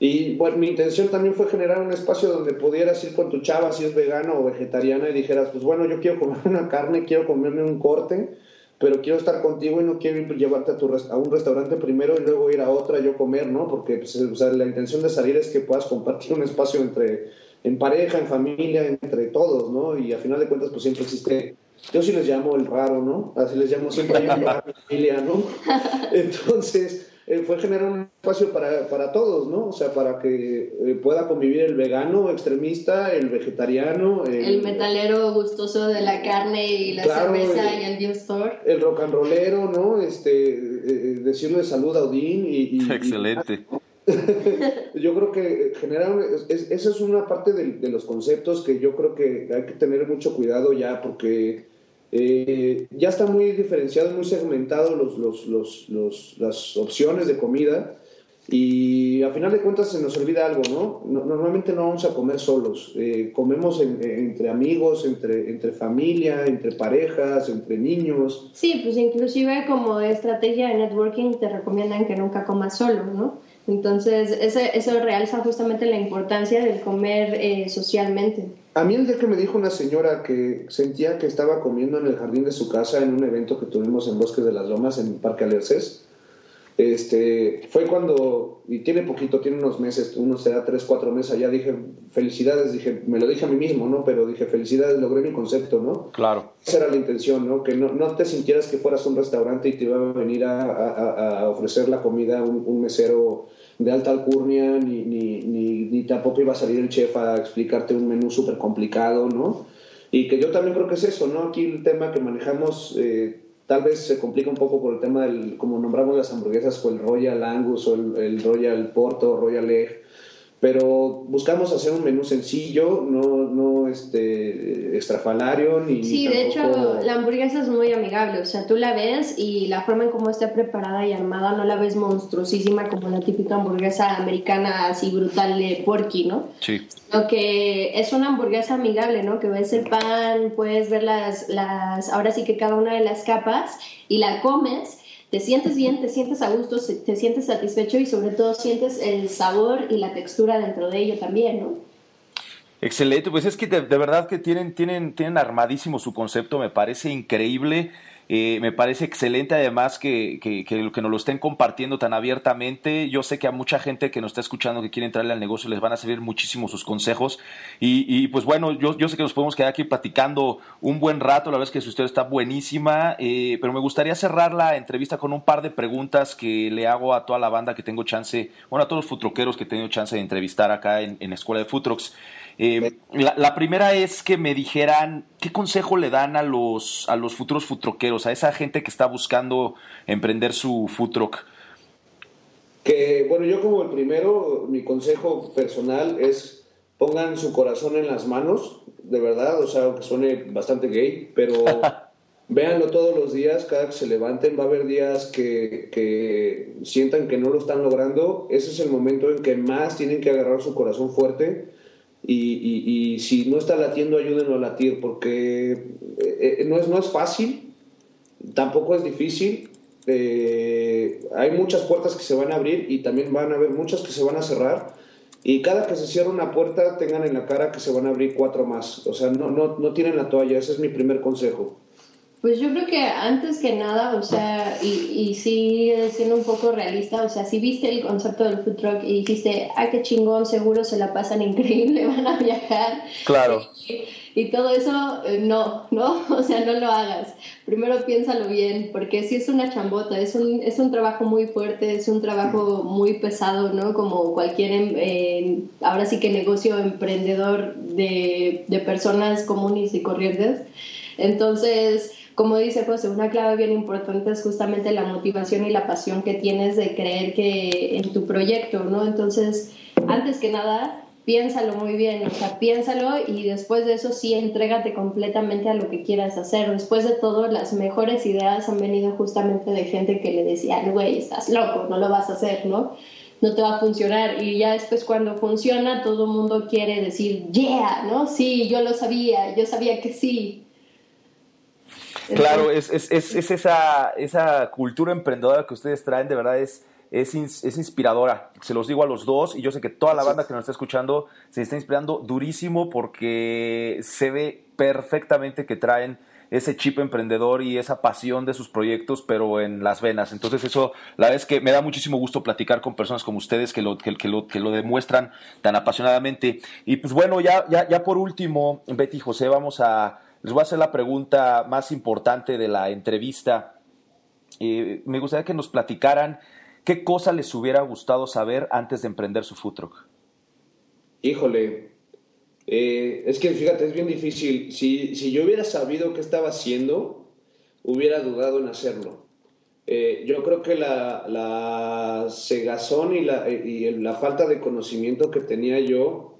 y bueno, mi intención también fue generar un espacio donde pudieras ir con tu chava, si es vegana o vegetariana, y dijeras, pues bueno, yo quiero comer una carne, quiero comerme un corte, pero quiero estar contigo y no quiero llevarte a, tu a un restaurante primero y luego ir a otra yo comer, ¿no? Porque pues, o sea, la intención de salir es que puedas compartir un espacio entre, en pareja, en familia, entre todos, ¿no? Y a final de cuentas, pues siempre existe yo sí les llamo el raro, ¿no? Así les llamo siempre a mi familia, ¿no? Entonces, eh, fue generar un espacio para, para, todos, ¿no? O sea, para que eh, pueda convivir el vegano extremista, el vegetariano. El, metalero gustoso de la carne y la cerveza y el Dios store. El rock and rollero, ¿no? Este, eh, decirle salud a Odín y... Excelente. yo creo que generar, esa es una parte de, de los conceptos que yo creo que hay que tener mucho cuidado ya porque eh, ya está muy diferenciado, muy segmentado los, los, los, las opciones de comida y a final de cuentas se nos olvida algo, ¿no? Normalmente no vamos a comer solos, eh, comemos entre amigos, entre, entre familia, entre parejas, entre niños. Sí, pues inclusive como estrategia de networking te recomiendan que nunca comas solo, ¿no? Entonces, eso realza justamente la importancia del comer eh, socialmente. A mí el día que me dijo una señora que sentía que estaba comiendo en el jardín de su casa en un evento que tuvimos en Bosques de las Lomas, en Parque Alerces, este, fue cuando, y tiene poquito, tiene unos meses, uno será tres, cuatro meses allá, dije, felicidades, dije, me lo dije a mí mismo, ¿no? Pero dije, felicidades, logré mi concepto, ¿no? Claro. Esa era la intención, ¿no? Que no, no te sintieras que fueras un restaurante y te iba a venir a, a, ofrecer la comida un, un mesero de alta alcurnia, ni, ni, ni, tampoco iba a salir el chef a explicarte un menú súper complicado, ¿no? Y que yo también creo que es eso, ¿no? Aquí el tema que manejamos eh, tal vez se complica un poco por el tema del, como nombramos las hamburguesas, o el Royal Angus, o el, el Royal Porto, Royal Egg, pero buscamos hacer un menú sencillo, no, no este, extrafalario ni... Sí, de hecho la hamburguesa es muy amigable, o sea, tú la ves y la forma en cómo está preparada y armada no la ves monstruosísima como la típica hamburguesa americana así brutal de porky, ¿no? Sí. Sino que es una hamburguesa amigable, ¿no? Que ves el pan, puedes ver las, las, ahora sí que cada una de las capas y la comes te sientes bien, te sientes a gusto, te sientes satisfecho y sobre todo sientes el sabor y la textura dentro de ello también, ¿no? Excelente, pues es que de, verdad que tienen, tienen, tienen armadísimo su concepto, me parece increíble. Eh, me parece excelente además que, que, que, nos lo estén compartiendo tan abiertamente. Yo sé que a mucha gente que nos está escuchando que quiere entrarle al negocio les van a servir muchísimo sus consejos. Y, y pues bueno, yo, yo, sé que nos podemos quedar aquí platicando un buen rato. La verdad es que su historia está buenísima. Eh, pero me gustaría cerrar la entrevista con un par de preguntas que le hago a toda la banda que tengo chance, bueno, a todos los futroqueros que he tenido chance de entrevistar acá en, en Escuela de Futrox. Eh, la, primera es que me dijeran qué consejo le dan a los, a los futuros futroqueros, a esa gente que está buscando emprender su futroc. Que, bueno, yo como el primero, mi consejo personal es pongan su corazón en las manos, de verdad, o sea, que suene bastante gay, pero véanlo todos los días, cada que se levanten, va a haber días que, que, sientan que no lo están logrando, ese es el momento en que más tienen que agarrar su corazón fuerte y, si no está latiendo, ayúdenlo a latir, porque eh, eh, no, es, no es fácil, tampoco es difícil, eh, hay muchas puertas que se van a abrir y también van a haber muchas que se van a cerrar. Y cada que se cierra una puerta, tengan en la cara que se van a abrir cuatro más. O sea, no, no, no tienen la toalla, ese es mi primer consejo. Pues yo creo que antes que nada, o sea, y, y sí siendo un poco realista, o sea, si viste el concepto del food truck y dijiste, ah, qué chingón, seguro se la pasan increíble, van a viajar. Claro. Y, todo eso, eh, no, ¿no? O sea, no lo hagas. Primero piénsalo bien, porque si es una chambota, es un, es un trabajo muy fuerte, es un trabajo muy pesado, ¿no? Como cualquier, em, eh, ahora sí que negocio emprendedor de, de personas comunes y corrientes. Entonces, como dice José, una clave bien importante es justamente la motivación y la pasión que tienes de creer que en tu proyecto, ¿no? Entonces, antes que nada, piénsalo muy bien, o sea, piénsalo y después de eso sí, entrégate completamente a lo que quieras hacer. Después de todo, las mejores ideas han venido justamente de gente que le decía, güey, estás loco, no lo vas a hacer, ¿no? No te va a funcionar. Y ya después cuando funciona, todo el mundo quiere decir, yeah, ¿no? Sí, yo lo sabía, yo sabía que sí. Claro, es, es, es, esa, esa cultura emprendedora que ustedes traen, de verdad es, es, es, inspiradora. Se los digo a los dos y yo sé que toda la banda que nos está escuchando se está inspirando durísimo porque se ve perfectamente que traen ese chip emprendedor y esa pasión de sus proyectos, pero en las venas. Entonces eso, la verdad es que me da muchísimo gusto platicar con personas como ustedes que lo, que, que lo, que lo demuestran tan apasionadamente. Y pues bueno, ya, ya, ya por último, Betty y José, vamos a les voy a hacer la pregunta más importante de la entrevista. Eh, me gustaría que nos platicaran qué cosa les hubiera gustado saber antes de emprender su food truck. Híjole, eh, es que fíjate, es bien difícil. Si, si, yo hubiera sabido qué estaba haciendo, hubiera dudado en hacerlo. Eh, yo creo que la, la cegazón y la, y la falta de conocimiento que tenía yo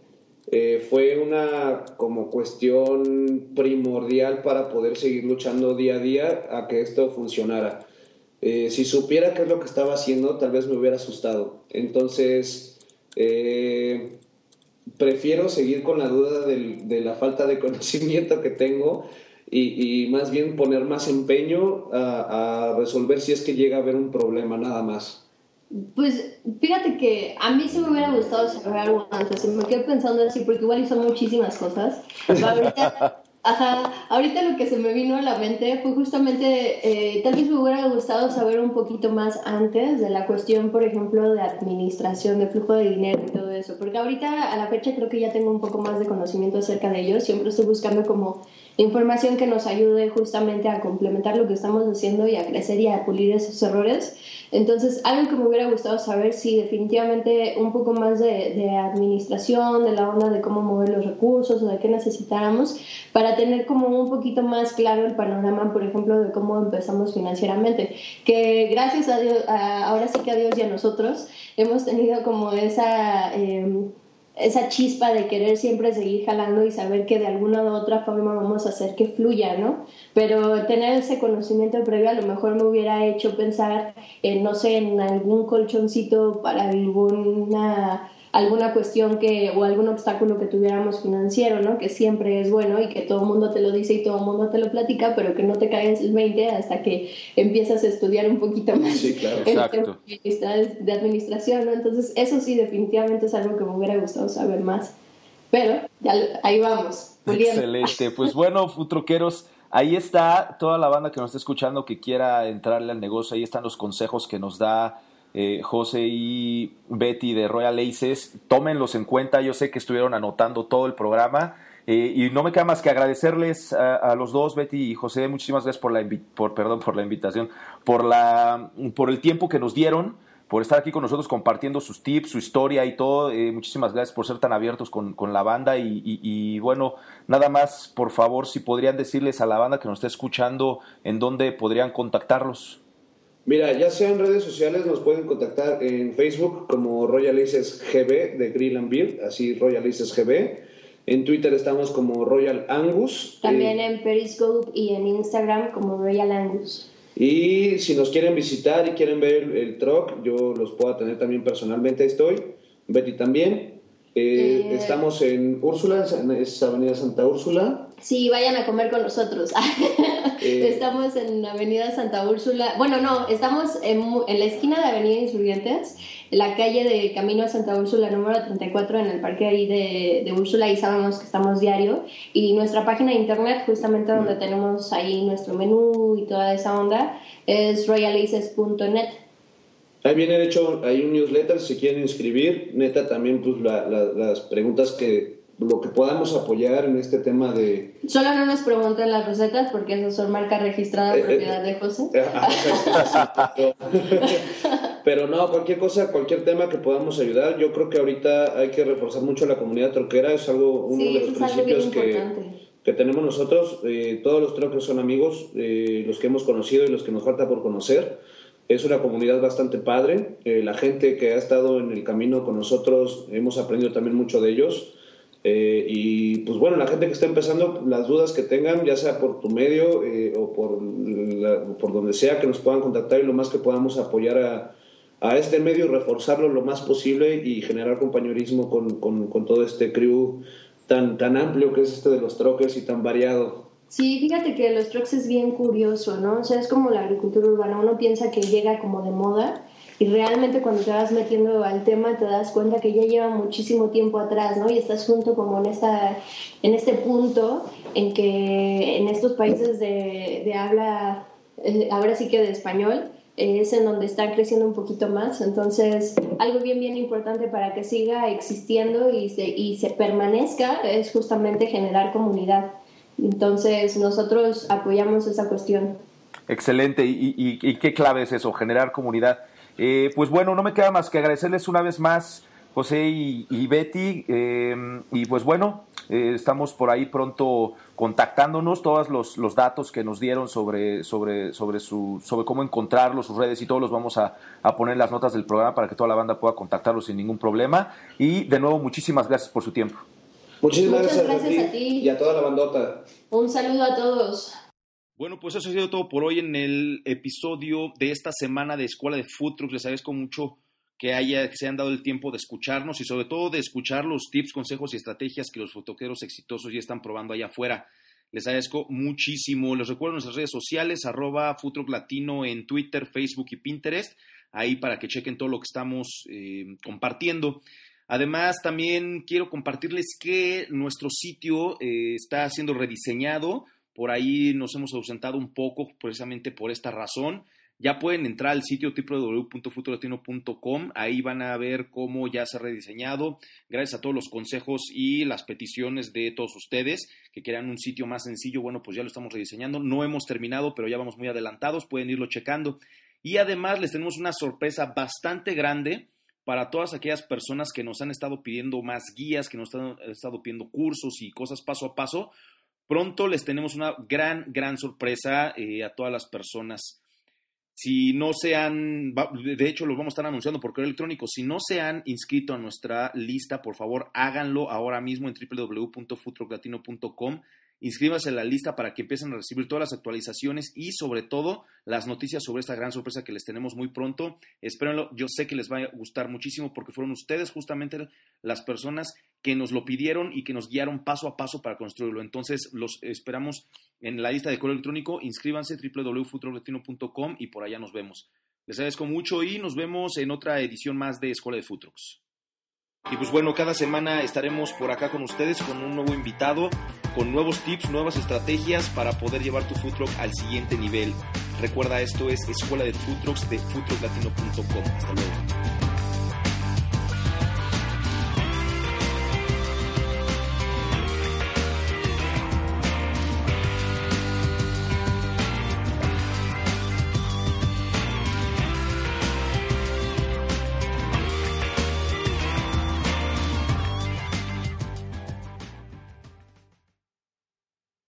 eh, fue una como cuestión primordial para poder seguir luchando día a día a que esto funcionara. Eh, si supiera qué es lo que estaba haciendo, tal vez me hubiera asustado. Entonces, eh, prefiero seguir con la duda de la falta de conocimiento que tengo y, más bien poner más empeño a resolver si es que llega a haber un problema nada más. Pues fíjate que a mí sí me hubiera gustado saber algo antes, me quedé pensando así porque igual hizo muchísimas cosas. Ahorita, ajá, ahorita lo que se me vino a la mente fue justamente, eh, tal vez me hubiera gustado saber un poquito más antes de la cuestión, por ejemplo, de administración, de flujo de dinero y todo eso, porque ahorita a la fecha creo que ya tengo un poco más de conocimiento acerca de ello, siempre estoy buscando como información que nos ayude justamente a complementar lo que estamos haciendo y a crecer y a pulir esos errores. Entonces, algo que me hubiera gustado saber, sí, definitivamente un poco más de, administración, de la onda de cómo mover los recursos o de qué necesitáramos, para tener como un poquito más claro el panorama, por ejemplo, de cómo empezamos financieramente. Que gracias a Dios, ahora sí que a Dios y a nosotros, hemos tenido como esa... Eh, esa chispa de querer siempre seguir jalando y saber que de alguna u otra forma vamos a hacer que fluya, ¿no? Pero tener ese conocimiento previo a lo mejor me hubiera hecho pensar en, no sé, en algún colchoncito para alguna alguna cuestión que o algún obstáculo que tuviéramos financiero, ¿no? Que siempre es bueno y que todo el mundo te lo dice y todo el mundo te lo platica, pero que no te caigas el 20 hasta que empiezas a estudiar un poquito más sí, claro. de administración, ¿no? Entonces, eso sí definitivamente es algo que me hubiera gustado saber más. Pero ya ahí vamos. Excelente. Pues bueno, futroqueros, ahí está toda la banda que nos está escuchando que quiera entrarle al negocio, ahí están los consejos que nos da eh, José y Betty de Royal Aces, tómenlos en cuenta, yo sé que estuvieron anotando todo el programa. Eh, y no me queda más que agradecerles a, los dos, Betty y José, muchísimas gracias por la, por, perdón, por la invitación, por, la, por el tiempo que nos dieron, por estar aquí con nosotros compartiendo sus tips, su historia y todo. Eh, muchísimas gracias por ser tan abiertos con, con la banda. Y, y, bueno, nada más, por favor, si podrían decirles a la banda que nos está escuchando en dónde podrían contactarlos. Mira, ya sea en redes sociales, nos pueden contactar en Facebook como Royal Aces GB de Grill and Beer, así Royal Aces GB. En Twitter estamos como Royal Angus. También eh, en Periscope y en Instagram como Royal Angus. Y si nos quieren visitar y quieren ver el truck, yo los puedo tener también personalmente. Estoy. Betty también. Eh, eh, estamos en Úrsula, en esa Avenida Santa Úrsula. Sí, vayan a comer con nosotros. Eh, estamos en Avenida Santa Úrsula. Bueno, no, estamos en, en, la esquina de Avenida Insurgentes, en la calle de Camino a Santa Úrsula, número 34, en el parque ahí de, de Úrsula, y sabemos que estamos diario. Y nuestra página de internet, justamente donde tenemos ahí nuestro menú y toda esa onda, es royalaces.net. Ahí viene, de hecho, hay un newsletter si quieren inscribir. Neta, también pues las preguntas que lo que podamos apoyar en este tema de... Solo no nos pregunten las recetas porque esas son marca registrada, eh, propiedad de José. Eh, pero no, cualquier cosa, cualquier tema que podamos ayudar, yo creo que ahorita hay que reforzar mucho la comunidad troquera, es algo, uno de los principios que, que, tenemos nosotros. Eh, todos los troqueros son amigos, los que hemos conocido y los que nos falta por conocer. Es una comunidad bastante padre. la gente que ha estado en el camino con nosotros, hemos aprendido también mucho de ellos. Eh, y pues bueno, la gente que está empezando, las dudas que tengan, ya sea por tu medio eh, o por, por donde sea, que nos puedan contactar y lo más que podamos apoyar a, a este medio, reforzarlo lo más posible y generar compañerismo con, con, con, todo este crew tan, tan amplio que es este de los troques y tan variado. Sí, fíjate que los trucks es bien curioso, ¿no? O sea, es como la agricultura urbana, uno piensa que llega como de moda y realmente cuando te vas metiendo al tema te das cuenta que ya lleva muchísimo tiempo atrás, ¿no? Y estás junto como en, esta, en este punto en que en estos países de, de habla, eh, ahora sí que de español, es en donde está creciendo un poquito más. Entonces, algo bien, bien importante para que siga existiendo y se, y se permanezca es justamente generar comunidad. Entonces, nosotros apoyamos esa cuestión. Excelente. ¿Y, y, y qué clave es eso? Generar comunidad. Eh, pues bueno, no me queda más que agradecerles una vez más, José y, Betty. Eh, y pues bueno, eh, estamos por ahí pronto contactándonos. Todos los, datos que nos dieron sobre, sobre, sobre, su, sobre cómo encontrarlos, sus redes y todos los vamos a, poner en las notas del programa para que toda la banda pueda contactarlos sin ningún problema. Y de nuevo, muchísimas gracias por su tiempo. Muchísimas gracias, gracias a, ti y a toda la bandota. Un saludo a todos. Bueno, pues eso ha sido todo por hoy en el episodio de esta semana de Escuela de Food Trucks. Les agradezco mucho que, haya, que se hayan dado el tiempo de escucharnos y sobre todo de escuchar los tips, consejos y estrategias que los fotoqueros exitosos ya están probando allá afuera. Les agradezco muchísimo. Les recuerdo nuestras redes sociales, arroba Latino en Twitter, Facebook y Pinterest, ahí para que chequen todo lo que estamos eh, compartiendo. Además, también quiero compartirles que nuestro sitio eh, está siendo rediseñado. Por ahí nos hemos ausentado un poco precisamente por esta razón. Ya pueden entrar al sitio www.futurolatino.com, ahí van a ver cómo ya se ha rediseñado, gracias a todos los consejos y las peticiones de todos ustedes que quieran un sitio más sencillo, bueno, pues ya lo estamos rediseñando, no hemos terminado, pero ya vamos muy adelantados, pueden irlo checando. Y además les tenemos una sorpresa bastante grande para todas aquellas personas que nos han estado pidiendo más guías, que nos han estado pidiendo cursos y cosas paso a paso. Pronto les tenemos una gran, gran sorpresa eh, a todas las personas. Si no se han, de hecho los vamos a estar anunciando por correo electrónico, si no se han inscrito a nuestra lista, por favor háganlo ahora mismo en www.futroclatino.com Inscríbanse en la lista para que empiecen a recibir todas las actualizaciones y sobre todo las noticias sobre esta gran sorpresa que les tenemos muy pronto. Espérenlo, yo sé que les va a gustar muchísimo porque fueron ustedes justamente las personas que nos lo pidieron y que nos guiaron paso a paso para construirlo. Entonces los esperamos en la lista de correo electrónico. Inscríbanse www.futrolatino.com y por allá nos vemos. Les agradezco mucho y nos vemos en otra edición más de Escuela de Futrox. Y pues bueno, cada semana estaremos por acá con ustedes con un nuevo invitado, con nuevos tips, nuevas estrategias para poder llevar tu food al siguiente nivel. Recuerda, esto es Escuela de Food de foodtruckslatino.com. Hasta luego.